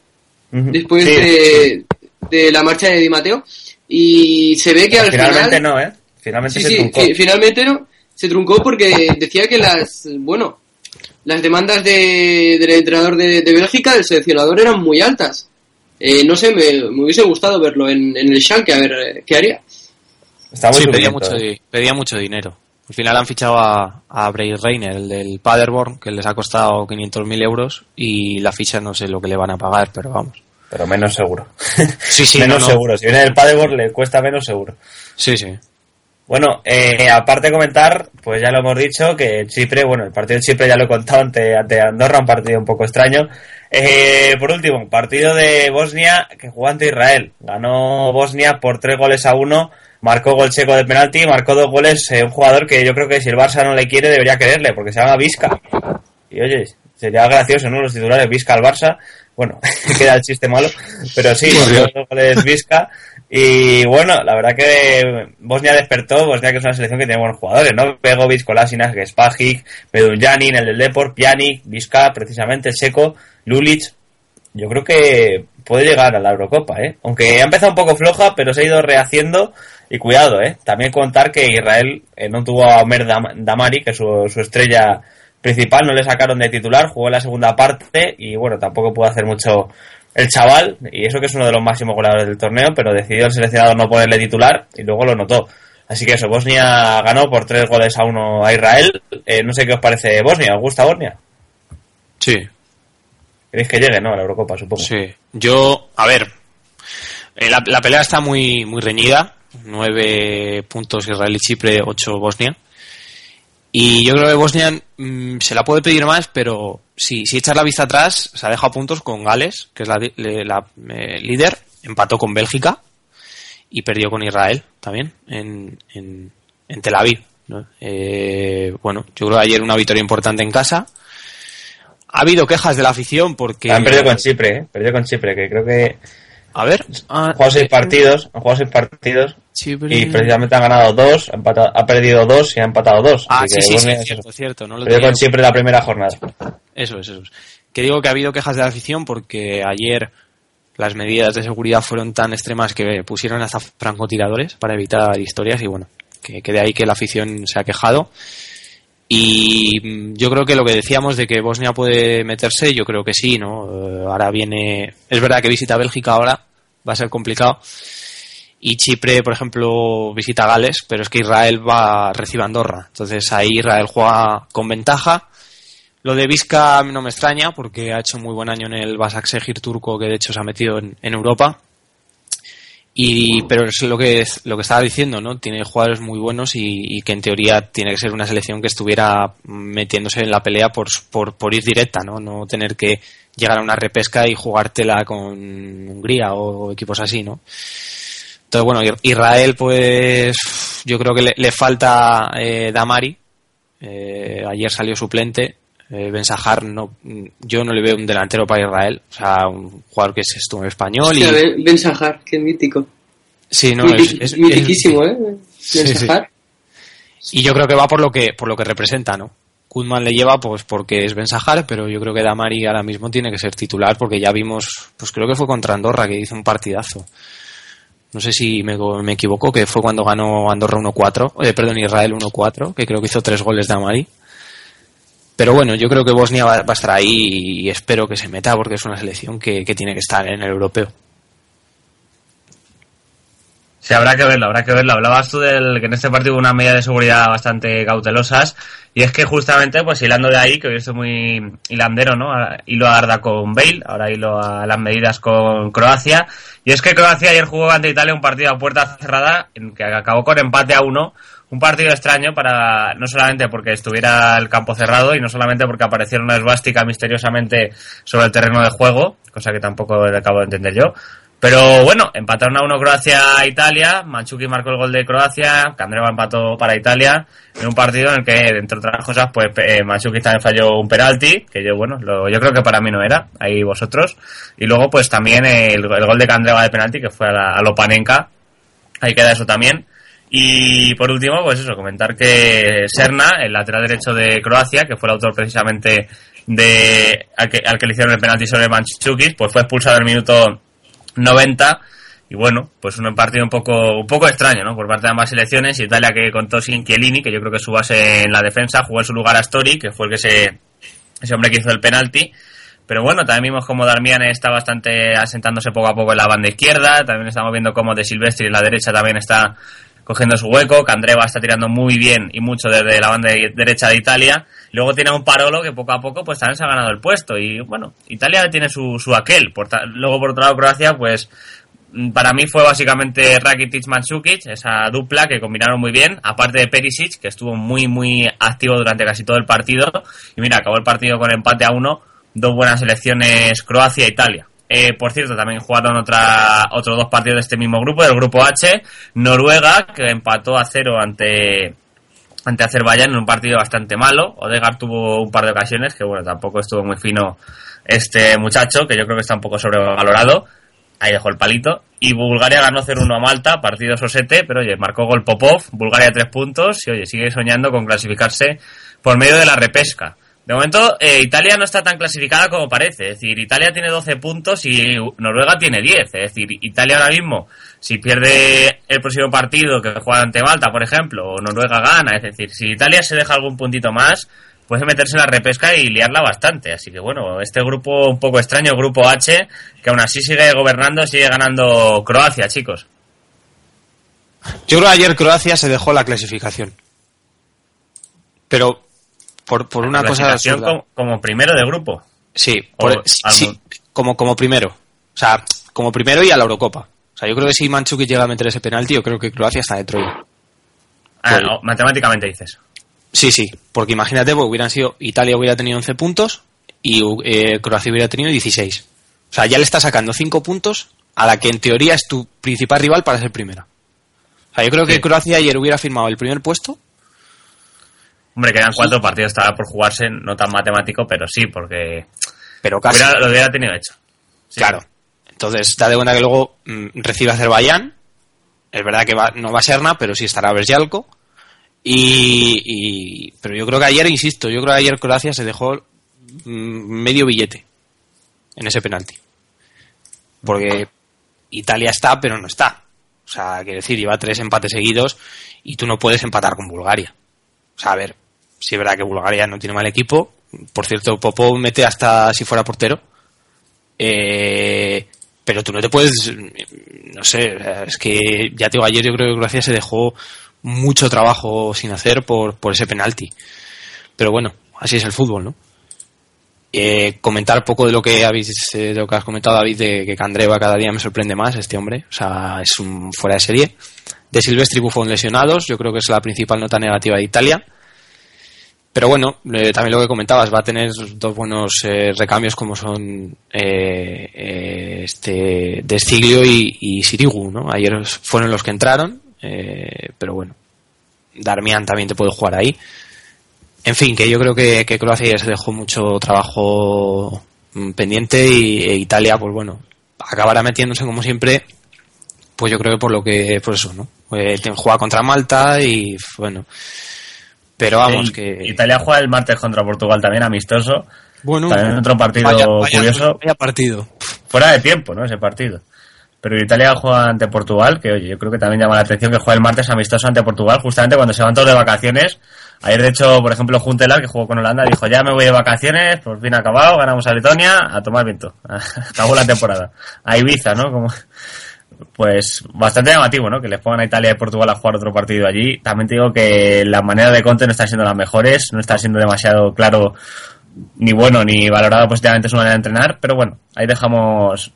Ujú. después Sí, de, de la marcha de Di Matteo, y se ve que al Finalmente final... no, ¿eh? Finalmente Sí, se sí, truncó. fi- finalmente no. Se truncó porque decía que las, bueno, las demandas de, del entrenador de, de Bélgica, del seleccionador, eran muy altas. Eh, no sé, me, me hubiese gustado verlo en, en el Schalke, a ver eh, qué haría. Está muy Sí, pedía sufrido, mucho, ¿eh? pedía mucho dinero. Al final han fichado a, a Bray Reiner, el del Paderborn, que les ha costado 500.000 euros y la ficha no sé lo que le van a pagar, pero vamos. Pero menos seguro. Sí, sí, menos no, no. seguro. Si viene del Paderborn le cuesta menos seguro. Sí, sí. Bueno, eh, aparte de comentar, pues ya lo hemos dicho, que Chipre, bueno, el partido de Chipre ya lo he contado ante, ante Andorra, un partido un poco extraño. Eh, por último, partido de Bosnia que jugó ante Israel. Ganó Bosnia por tres goles a uno, marcó gol checo de penalti, marcó dos goles eh, un jugador que yo creo que si el Barça no le quiere debería quererle, porque se llama Vizca. Y oye, sería gracioso, ¿no? Los titulares Vizca al Barça. Bueno, queda el chiste malo, pero sí, marcó dos goles Vizca. Y bueno, la verdad que Bosnia despertó, Bosnia que es una selección que tiene buenos jugadores, ¿no? Begovic, Kolasinas, Gespajic, Medunjanin, el del Deport, Pjanic, Vizca, precisamente, Checo, Lulic. Yo creo que puede llegar a la Eurocopa, ¿eh? Aunque ha empezado un poco floja, pero se ha ido rehaciendo y cuidado, ¿eh? También contar que Israel eh, no tuvo a Omer Dam- Damari, que es su, su estrella principal, no le sacaron de titular, jugó en la segunda parte y bueno, tampoco pudo hacer mucho el chaval, y eso que es uno de los máximos goleadores del torneo, pero decidió el seleccionador no ponerle titular y luego lo notó. Así que eso, Bosnia ganó por tres goles a uno a Israel. Eh, no sé qué os parece Bosnia, ¿os gusta Bosnia? Sí, ¿Queréis que llegue, no? A la Eurocopa, supongo. sí. Yo, a ver, eh, la, la pelea está muy, muy reñida. Nueve puntos Israel y Chipre, ocho Bosnia. Y yo creo que Bosnia mm, se la puede pedir más, pero si, si echas la vista atrás, se ha dejado puntos con Gales, que es la, eh, líder, empató con Bélgica y perdió con Israel también en, en, Tel Aviv. Eh, bueno, yo creo que ayer una victoria importante en casa. Ha habido quejas de la afición porque... Han perdido con Chipre, ¿eh? Perdido con Chipre, que creo que A ver... ah, han jugado seis partidos, han jugado seis partidos y precisamente han ganado dos, ha, empatado- ha perdido dos y ha empatado dos. Ah, sí, sí, sí, Bosnia- cierto, cierto. No lo Perdió con Chipre la primera jornada. Eso es, eso es. Que digo que ha habido quejas de la afición porque ayer las medidas de seguridad fueron tan extremas que pusieron hasta francotiradores para evitar historias y bueno, que, que de ahí que la afición se ha quejado. Y mm, yo creo que lo que decíamos de que Bosnia puede meterse, yo creo que sí, ¿no? Eh, ahora viene, es verdad que visita Bélgica ahora, va a ser complicado. Y Chipre, por ejemplo, visita Gales, pero es que Israel va recibe Andorra. Entonces ahí Israel juega con ventaja. Lo de Vizca no me extraña porque ha hecho muy buen año en el Basaksehir turco que de hecho se ha metido en Europa. Y, pero es lo que lo que estaba diciendo, ¿no? Tiene jugadores muy buenos y, que en teoría tiene que ser una selección que estuviera metiéndose en la pelea por, por, por ir directa, ¿no? No tener que llegar a una repesca y jugártela con Hungría o equipos así, ¿no? Entonces, bueno, Israel, pues yo creo que le, le falta eh, Damari. Eh, ayer salió suplente. Eh, ben Sahar, no, yo no le veo un delantero para Israel. O sea, un jugador que es estuvo en español. Y, Ben Sahar, qué mítico. sí, no, es, es- ¿eh? Ben Sí, sí. Sahar. Y yo creo que va por lo que, por lo que representa, ¿no? Kuzman le lleva pues porque es Ben Sahar, pero yo creo que Damari ahora mismo tiene que ser titular porque ya vimos, pues creo que fue contra Andorra que hizo un partidazo. No sé si me, me equivoco, que fue cuando ganó Andorra 1-4, eh, perdón, Israel 1-4, que creo que hizo tres goles de Amari. Pero bueno, yo creo que Bosnia va, a estar ahí y espero que se meta porque es una selección que, que tiene que estar en el europeo. Sí, habrá que verlo, habrá que verlo. Hablabas tú del que en este partido hubo una medida de seguridad bastante cautelosas y es que justamente, pues hilando de ahí, que hoy estoy muy hilandero, ¿no? Hilo a Arda con Bale, ahora hilo a las medidas con Croacia. Y es que Croacia ayer jugó ante Italia un partido a puerta cerrada en que acabó con empate a uno. Un partido extraño para, no solamente porque estuviera el campo cerrado y no solamente porque apareciera una esvástica misteriosamente sobre el terreno de juego, cosa que tampoco acabo de entender yo, pero bueno, empataron a uno Croacia-Italia, Manchuki marcó el gol de Croacia, Candreva empató para Italia, en un partido en el que, entre otras cosas, pues eh, también falló un penalti, que yo, bueno, lo- yo creo que para mí no era, ahí vosotros, y luego pues también el, el gol de Candreva de penalti, que fue a, la, a Lopanenka, ahí queda eso también. Y por último, pues eso, comentar que Serna, el lateral derecho de Croacia, que fue el autor precisamente de al que, al que le hicieron el penalti sobre Manchukic, pues fue expulsado en el minuto 90 y bueno, pues un partido un poco un poco extraño, ¿no? Por parte de ambas selecciones, Italia que contó sin Chiellini, que yo creo que su base en la defensa, jugó en su lugar a Stori, que fue el que se ese hombre que hizo el penalti. Pero bueno, también vimos como Darmian está bastante asentándose poco a poco en la banda izquierda, también estamos viendo como De Silvestri en la derecha también está cogiendo su hueco, Candreva está tirando muy bien y mucho desde la banda derecha de Italia. Luego tiene a un Parolo que poco a poco pues también se ha ganado el puesto y bueno, Italia tiene su, su aquel. Por luego por otro lado Croacia pues mm, para mí fue básicamente Rakitic Mandzukic, esa dupla que combinaron muy bien, aparte de Perisic, que estuvo muy muy activo durante casi todo el partido. Y mira, acabó el partido con empate a uno, dos buenas selecciones Croacia e Italia. Eh, por cierto, también jugaron otra, otros dos partidos de este mismo grupo, del grupo H, Noruega, que empató a cero ante, ante Azerbaiyán en un partido bastante malo. Odegaard tuvo un par de ocasiones, que bueno, tampoco estuvo muy fino este muchacho, que yo creo que está un poco sobrevalorado. Ahí dejó el palito. Y Bulgaria ganó 0-1 a Malta, partido sosete, pero oye, marcó gol Popov, Bulgaria tres puntos y oye, sigue soñando con clasificarse por medio de la repesca. De momento, eh, Italia no está tan clasificada como parece. Es decir, Italia tiene 12 puntos y Noruega tiene 10. Es decir, Italia ahora mismo, si pierde el próximo partido que juega ante Malta, por ejemplo, o Noruega gana, es decir, si Italia se deja algún puntito más, puede meterse en la repesca y liarla bastante. Así que bueno, este grupo un poco extraño, el grupo H, que aún así sigue gobernando, sigue ganando Croacia, chicos. Yo creo que ayer Croacia se dejó la clasificación. Pero por, por una cosa absurda. como, como primero de grupo. Sí, por- sí, como, como primero. O sea, como primero y a la Eurocopa. O sea, yo creo que si Manchukic llega a meter ese penalti, yo creo que Croacia está dentro. Ah, no, matemáticamente dices. Sí, sí, porque imagínate, pues hubieran sido, Italia hubiera tenido 11 puntos y eh, Croacia hubiera tenido 16. O sea, ya le está sacando 5 puntos a la que en teoría es tu principal rival para ser primera. O sea, yo creo que. Croacia ayer hubiera firmado el primer puesto. Hombre, quedan cuatro partidos estaba por jugarse, no tan matemático, pero sí, porque Pero casi. hubiera- lo hubiera tenido hecho. Sí. Claro. Entonces, date cuenta que luego mm, recibe Azerbaiyán. Es verdad que va- no va a Serna, pero sí estará Berjalco. Y, y- pero yo creo que ayer, insisto, yo creo que ayer Croacia se dejó mm, medio billete en ese penalti. Porque Italia está, pero no está. O sea, quiere decir, lleva tres empates seguidos y tú no puedes empatar con Bulgaria. O sea, a ver, si es verdad que Bulgaria no tiene mal equipo. Por cierto, Popov mete hasta si fuera portero. Eh, pero tú no te puedes, no sé, es que ya te digo, ayer yo creo que Croacia se dejó mucho trabajo sin hacer por, por ese penalti. Pero bueno, así es el fútbol, ¿no? Eh, comentar poco de lo que habéis, eh, de lo que has comentado David de que Candreva cada día me sorprende más este hombre, o sea, es un fuera de serie. De Silvestri Buffon lesionados, yo creo que es la principal nota negativa de Italia. Pero bueno, eh, también lo que comentabas, va a tener dos buenos eh, recambios como son eh, eh, este Destiglio y, Sirigu, ¿no? Ayer fueron los que entraron, pero bueno, Darmian también te puede jugar ahí. En fin, que yo creo que, que Croacia ya se dejó mucho trabajo mm, pendiente y e Italia, pues bueno, acabará metiéndose como siempre, pues yo creo que por lo que, por eso, ¿no? Juega contra Malta y bueno, pero vamos que Italia juega el martes contra Portugal también amistoso. bueno, También otro partido vaya- vaya- curioso. vaya partido. Fuera de tiempo, ¿no? Ese partido. Pero Italia juega ante Portugal, que oye, yo creo que también llama la atención que juega el martes amistoso ante Portugal, justamente cuando se van todos de vacaciones. Ayer, de hecho, por ejemplo, Juntelar, que jugó con Holanda, dijo, ya me voy de vacaciones, por fin acabado, ganamos a Letonia, a tomar viento. Acabó la temporada. A Ibiza, ¿no? Como, pues bastante llamativo, ¿no? Que les pongan a Italia y Portugal a jugar otro partido allí. También te digo que la manera de Conte no está siendo las mejores, no está siendo demasiado claro ni bueno ni valorado positivamente su manera de entrenar, pero bueno, ahí dejamos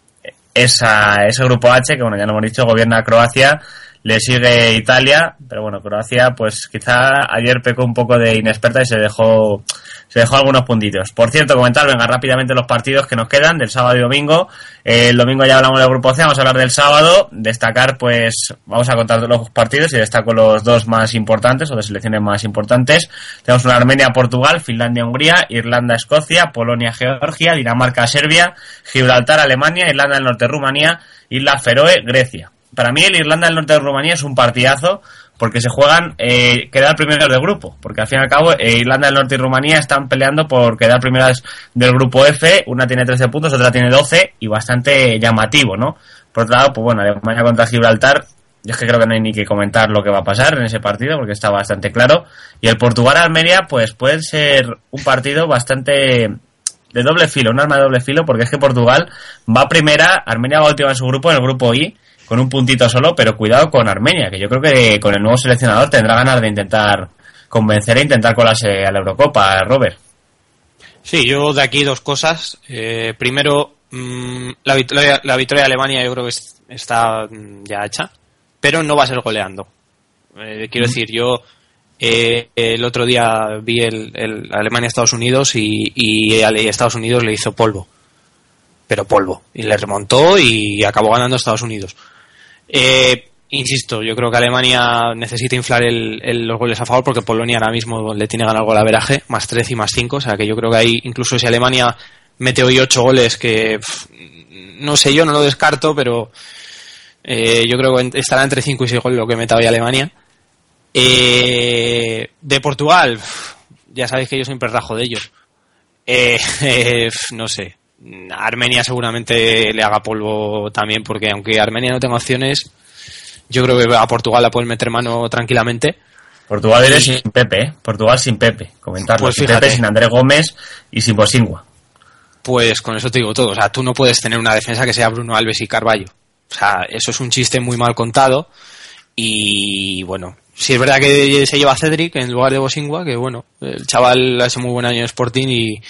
esa, ese grupo H, que bueno, ya lo hemos dicho, gobierna Croacia, le sigue Italia, pero bueno, Croacia pues quizá ayer pecó un poco de inexperta y se dejó se dejó algunos puntitos. Por cierto, comentar, venga, rápidamente los partidos que nos quedan del sábado y domingo. Eh, el domingo ya hablamos del grupo C, vamos a hablar del sábado, destacar pues, vamos a contar los partidos y destaco los dos más importantes o de selecciones más importantes. Tenemos una Armenia-Portugal, Finlandia-Hungría, Irlanda-Escocia, Polonia-Georgia, Dinamarca-Serbia, Gibraltar-Alemania, Irlanda del Norte-Rumanía, Islas Feroe, Grecia. Para mí el Irlanda del Norte de Rumanía es un partidazo porque se juegan eh, quedar primeros del grupo, porque al fin y al cabo eh, Irlanda del Norte y Rumanía están peleando por quedar primeras del grupo F, una tiene 13 puntos, otra tiene 12 y bastante llamativo, ¿no? Por otro lado, pues bueno, Alemania contra Gibraltar, yo es que creo que no hay ni que comentar lo que va a pasar en ese partido porque está bastante claro y el Portugal-Armenia pues puede ser un partido bastante de doble filo, un arma de doble filo, porque es que Portugal va primera, Armenia va última en su grupo, en el grupo I, con un puntito solo, pero cuidado con Armenia, que yo creo que con el nuevo seleccionador tendrá ganas de intentar convencer e intentar colarse a la Eurocopa, Robert. Sí, yo de aquí dos cosas. Eh, primero, mm, la, victoria, la victoria de Alemania yo creo que es- está mm, ya hecha, pero no va a ser goleando. Eh, quiero decir, yo eh, el otro día vi el, el Alemania-Estados Unidos y, y a Estados Unidos le hizo polvo, pero polvo, y le remontó y acabó ganando Estados Unidos. Eh, insisto, yo creo que Alemania necesita inflar el- los goles a favor porque Polonia ahora mismo le tiene ganado el golaveraje, más 13 y más 5, o sea que yo creo que ahí, incluso si Alemania mete hoy 8 goles, que no sé, yo no lo descarto, pero eh, yo creo que estará entre 5 y 6 goles lo que meta hoy Alemania. Eh, de Portugal, ya sabéis que yo siempre rajo de ellos. Eh, eh, no sé. Armenia seguramente le haga polvo también, porque aunque Armenia no tenga opciones, yo creo que a Portugal la pueden meter mano tranquilamente. Portugal Y- sin Pepe, ¿eh? Portugal sin Pepe, comentarlo. Pues sin fíjate. Pepe, sin Andrés Gómez y sin Bosingua. Pues con eso te digo todo. O sea, tú no puedes tener una defensa que sea Bruno Alves y Carballo. O sea, eso es un chiste muy mal contado. Y bueno, si es verdad que se lleva a Cedric en lugar de Bosingua, que bueno, el chaval hace muy buen año en Sporting y,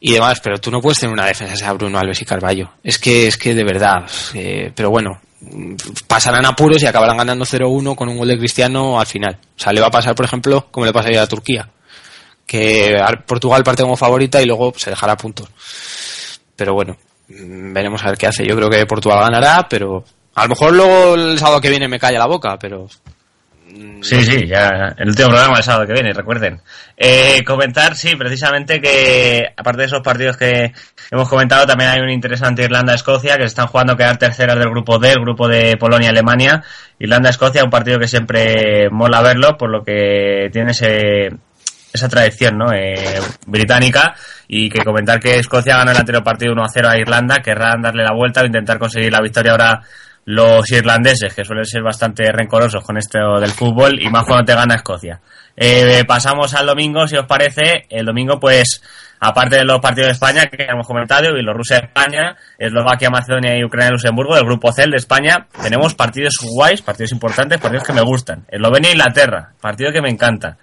y demás, pero tú no puedes tener una defensa sea Bruno Alves y Carballo. Es que, es que de verdad, eh, pero bueno, pasarán apuros y acabarán ganando 0-1 con un gol de Cristiano al final. O sea, le va a pasar, por ejemplo, como le pasaría a Turquía, que Portugal parte como favorita y luego se dejará puntos. Pero bueno, mm, veremos a ver qué hace. Yo creo que Portugal ganará, pero a lo mejor luego el sábado que viene me calla la boca, pero Sí, sí, ya el último programa del sábado que viene, recuerden. Eh, comentar, sí, precisamente que aparte de esos partidos que hemos comentado, también hay un interesante Irlanda-Escocia que se están jugando a quedar terceras del grupo D, el grupo de Polonia-Alemania. Irlanda-Escocia, un partido que siempre mola verlo, por lo que tiene ese, esa tradición ¿no? Eh, británica y que comentar que Escocia ganó el anterior partido 1-0 a Irlanda, querrán darle la vuelta o intentar conseguir la victoria ahora los irlandeses, que suelen ser bastante rencorosos con esto del fútbol y más cuando te gana Escocia. Eh, pasamos al domingo, si os parece. El domingo, pues, aparte de los partidos de España que hemos comentado, y los Rusia España, Eslovaquia, Macedonia y Ucrania Luxemburgo, del grupo C de España, tenemos partidos guays, partidos importantes, partidos que me gustan. Eslovenia Inglaterra, partido que me encanta.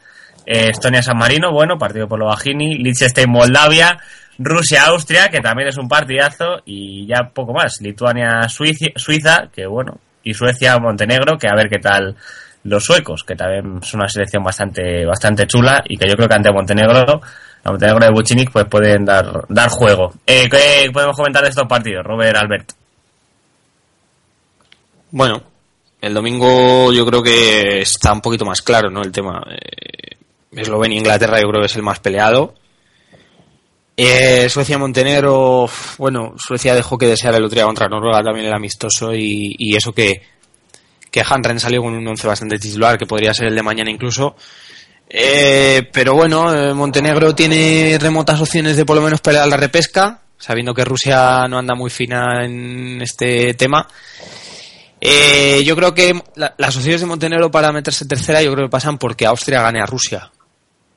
Eh, Estonia San Marino, bueno, partido por lo Bajini, Liechtenstein Moldavia, Rusia Austria, que también es un partidazo, y ya poco más. Lituania Suiza, Suiza, que bueno, y Suecia Montenegro, que a ver qué tal los suecos, que también es una selección bastante bastante chula y que yo creo que ante Montenegro, a Montenegro de Buchinik, pues pueden dar dar juego. Eh, ¿Qué podemos comentar de estos partidos, Robert Albert? Bueno, el domingo yo creo que está un poquito más claro, ¿no? El tema. Eh, Eslovenia e Inglaterra yo creo que es el más peleado. Eh, Suecia-Montenegro, bueno, Suecia dejó que desear el otro día contra Noruega también el amistoso y, y eso que, que salió con un once bastante titular, que podría ser el de mañana incluso. Eh, pero bueno, eh, Montenegro tiene remotas opciones de por lo menos pelear la repesca, sabiendo que Rusia no anda muy fina en este tema. Eh, yo creo que la- las opciones de Montenegro para meterse tercera yo creo que pasan porque Austria gane a Rusia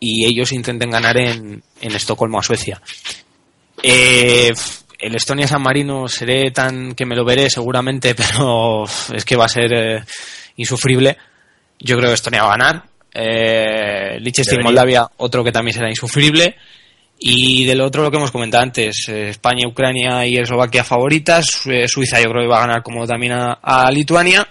y ellos intenten ganar en, en Estocolmo a Suecia. Eh, el Estonia-San Marino seré tan que me lo veré seguramente, pero es que va a ser eh, insufrible. Yo creo que Estonia va a ganar. Eh, Liechtenstein. Moldavia, otro que también será insufrible. Y del otro lo que hemos comentado antes, eh, España, Ucrania y Eslovaquia favoritas. Eh, Suiza yo creo que va a ganar como también a, a Lituania.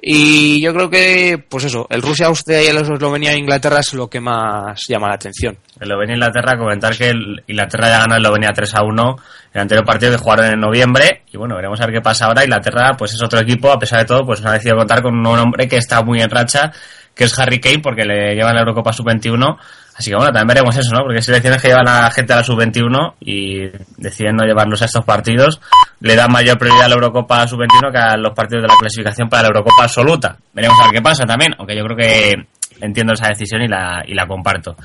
Y yo creo que, pues eso, el Rusia, Austria y el Eslovenia e Inglaterra es lo que más llama la atención. Eslovenia-Inglaterra, comentar que el- Inglaterra ya ganó a Eslovenia 3 a 1 el anterior partido que jugaron en noviembre. Y bueno, veremos a ver qué pasa ahora. Inglaterra, pues es otro equipo, a pesar de todo, pues ha decidido contar con un hombre que está muy en racha, que es Harry Kane, porque le llevan la Eurocopa Sub-21. Así que bueno, también veremos eso, ¿no? Porque selecciones que llevan a la gente a la Sub-21 y deciden no llevarlos a estos partidos. Le dan mayor prioridad a la Eurocopa Sub-21 que a los partidos de la clasificación para la Eurocopa Absoluta. Veremos a ver qué pasa también, aunque yo creo que entiendo esa decisión y la, y la comparto.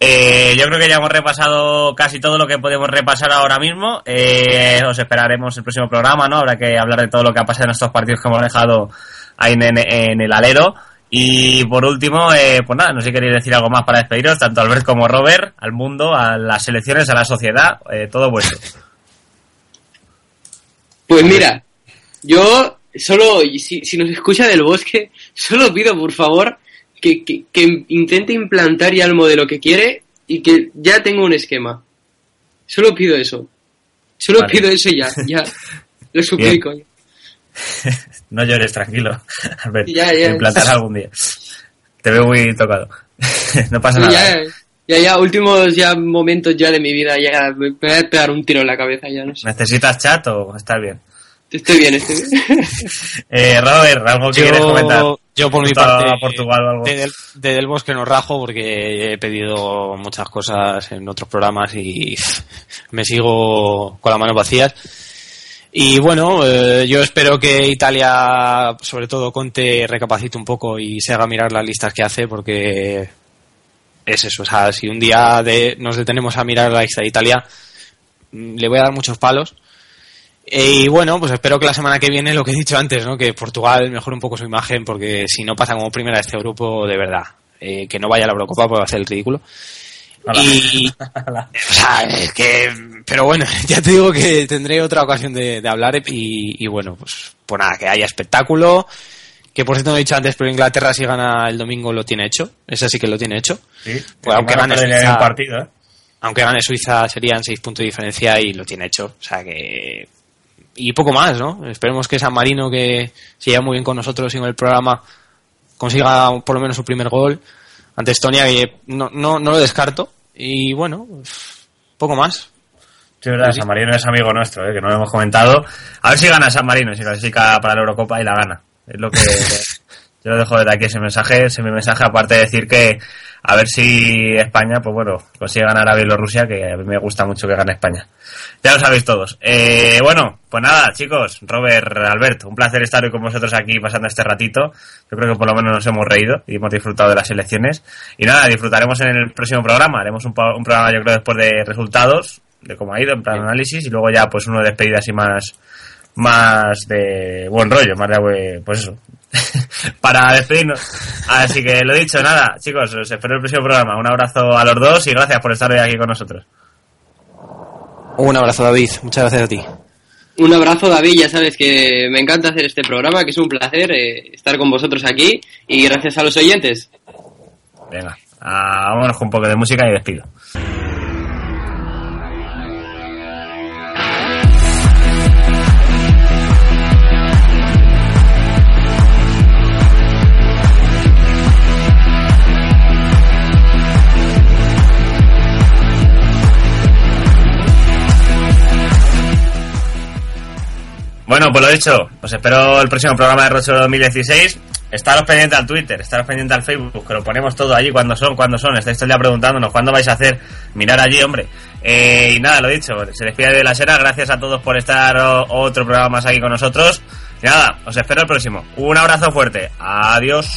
Eh, yo creo que ya hemos repasado casi todo lo que podemos repasar ahora mismo. Eh, os esperaremos el próximo programa, ¿no? Habrá que hablar de todo lo que ha pasado en estos partidos que hemos dejado ahí en el alero. Y por último, eh, pues nada, no sé si queréis decir algo más para despediros, tanto Albert como Robert, al mundo, a las selecciones, a la sociedad, eh, todo vuestro. Pues mira, yo solo, si, si nos escucha del bosque, solo pido por favor que, que, que intente implantar ya el modelo que quiere y que ya tenga un esquema. Solo pido eso. Solo Vale. pido eso ya, ya. Lo suplico. No llores, tranquilo, Albert. Ya, ya. Lo implantarás algún día. Te veo muy tocado. no pasa nada. Ya, ya, ya, últimos ya momentos ya de mi vida, ya me voy a pegar un tiro en la cabeza, ya no sé. ¿Necesitas chat o estás bien? Estoy bien, estoy bien. Eh, Robert, ¿algo que quieres comentar? Yo, yo por mi Respecto a parte, Portugal o algo. de, del, de Del Bosque no rajo porque he pedido muchas cosas en otros programas y me sigo con las manos vacías. Y bueno, eh, yo espero que Italia, sobre todo Conte, recapacite un poco y se haga mirar las listas que hace porque es eso. O sea, si un día de- nos detenemos a mirar la lista de Italia, le voy a dar muchos palos. Eh, Y bueno, pues espero que la semana que viene, lo que he dicho antes, ¿no? que Portugal mejore un poco su imagen, porque si no pasa como primera de este grupo, de verdad, eh, que no vaya a la Eurocopa puede hacer el ridículo. Y, o sea, es que, pero bueno, ya te digo que tendré otra ocasión de, de hablar y, y bueno, pues, pues nada, que haya espectáculo, que por cierto no he dicho antes, pero Inglaterra si gana el domingo lo tiene hecho, ese sí que lo tiene hecho. Sí, Pues aunque no gane perdería Suiza- un partido, ¿eh? aunque gane Suiza serían seis puntos de diferencia y lo tiene hecho. O sea que. Y poco más, ¿no? Esperemos que San Marino, que se lleva muy bien con nosotros y con el programa, consiga por lo menos su primer gol ante Estonia, que no, no, no lo descarto. Y bueno, poco más. Sí, verdad, San Marino es amigo nuestro, ¿eh? que no lo hemos comentado. A ver si gana San Marino, si clasifica para la Eurocopa y la gana. Es lo que yo dejo desde aquí ese mensaje, ese mi mensaje, aparte de decir que a ver si España, pues bueno, consigue ganar a Bielorrusia, que a mí me gusta mucho que gane España. Ya lo sabéis todos. Eh, bueno, pues nada, chicos, Robert, Albert, un placer estar hoy con vosotros aquí pasando este ratito. Yo creo que por lo menos nos hemos reído y hemos disfrutado de las elecciones. Y nada, disfrutaremos en el próximo programa. Haremos un, un programa, yo creo, después de resultados, de cómo ha ido, en plan análisis, y luego ya pues uno de despedidas y más más de buen rollo, más de pues eso, para despedirnos. Así que lo dicho, nada, chicos, os espero el próximo programa. Un abrazo a los dos y gracias por estar hoy aquí con nosotros. Un abrazo, David. Muchas gracias a ti. Un abrazo, David. Ya sabes que me encanta hacer este programa, que es un placer eh, estar con vosotros aquí y gracias a los oyentes. Venga, ah, vámonos con un poco de música y despido. Bueno, pues lo dicho, os espero el próximo programa de Rocho 2016. Estaros pendientes al Twitter, estaros pendientes al Facebook, que lo ponemos todo allí cuando son, cuando son. Estáis todo el día preguntándonos cuándo vais a hacer. Mirar allí, hombre. Eh, y nada, lo dicho, se despide de la sera. Gracias a todos por estar otro programa más aquí con nosotros. Y nada, os espero el próximo. Un abrazo fuerte. Adiós.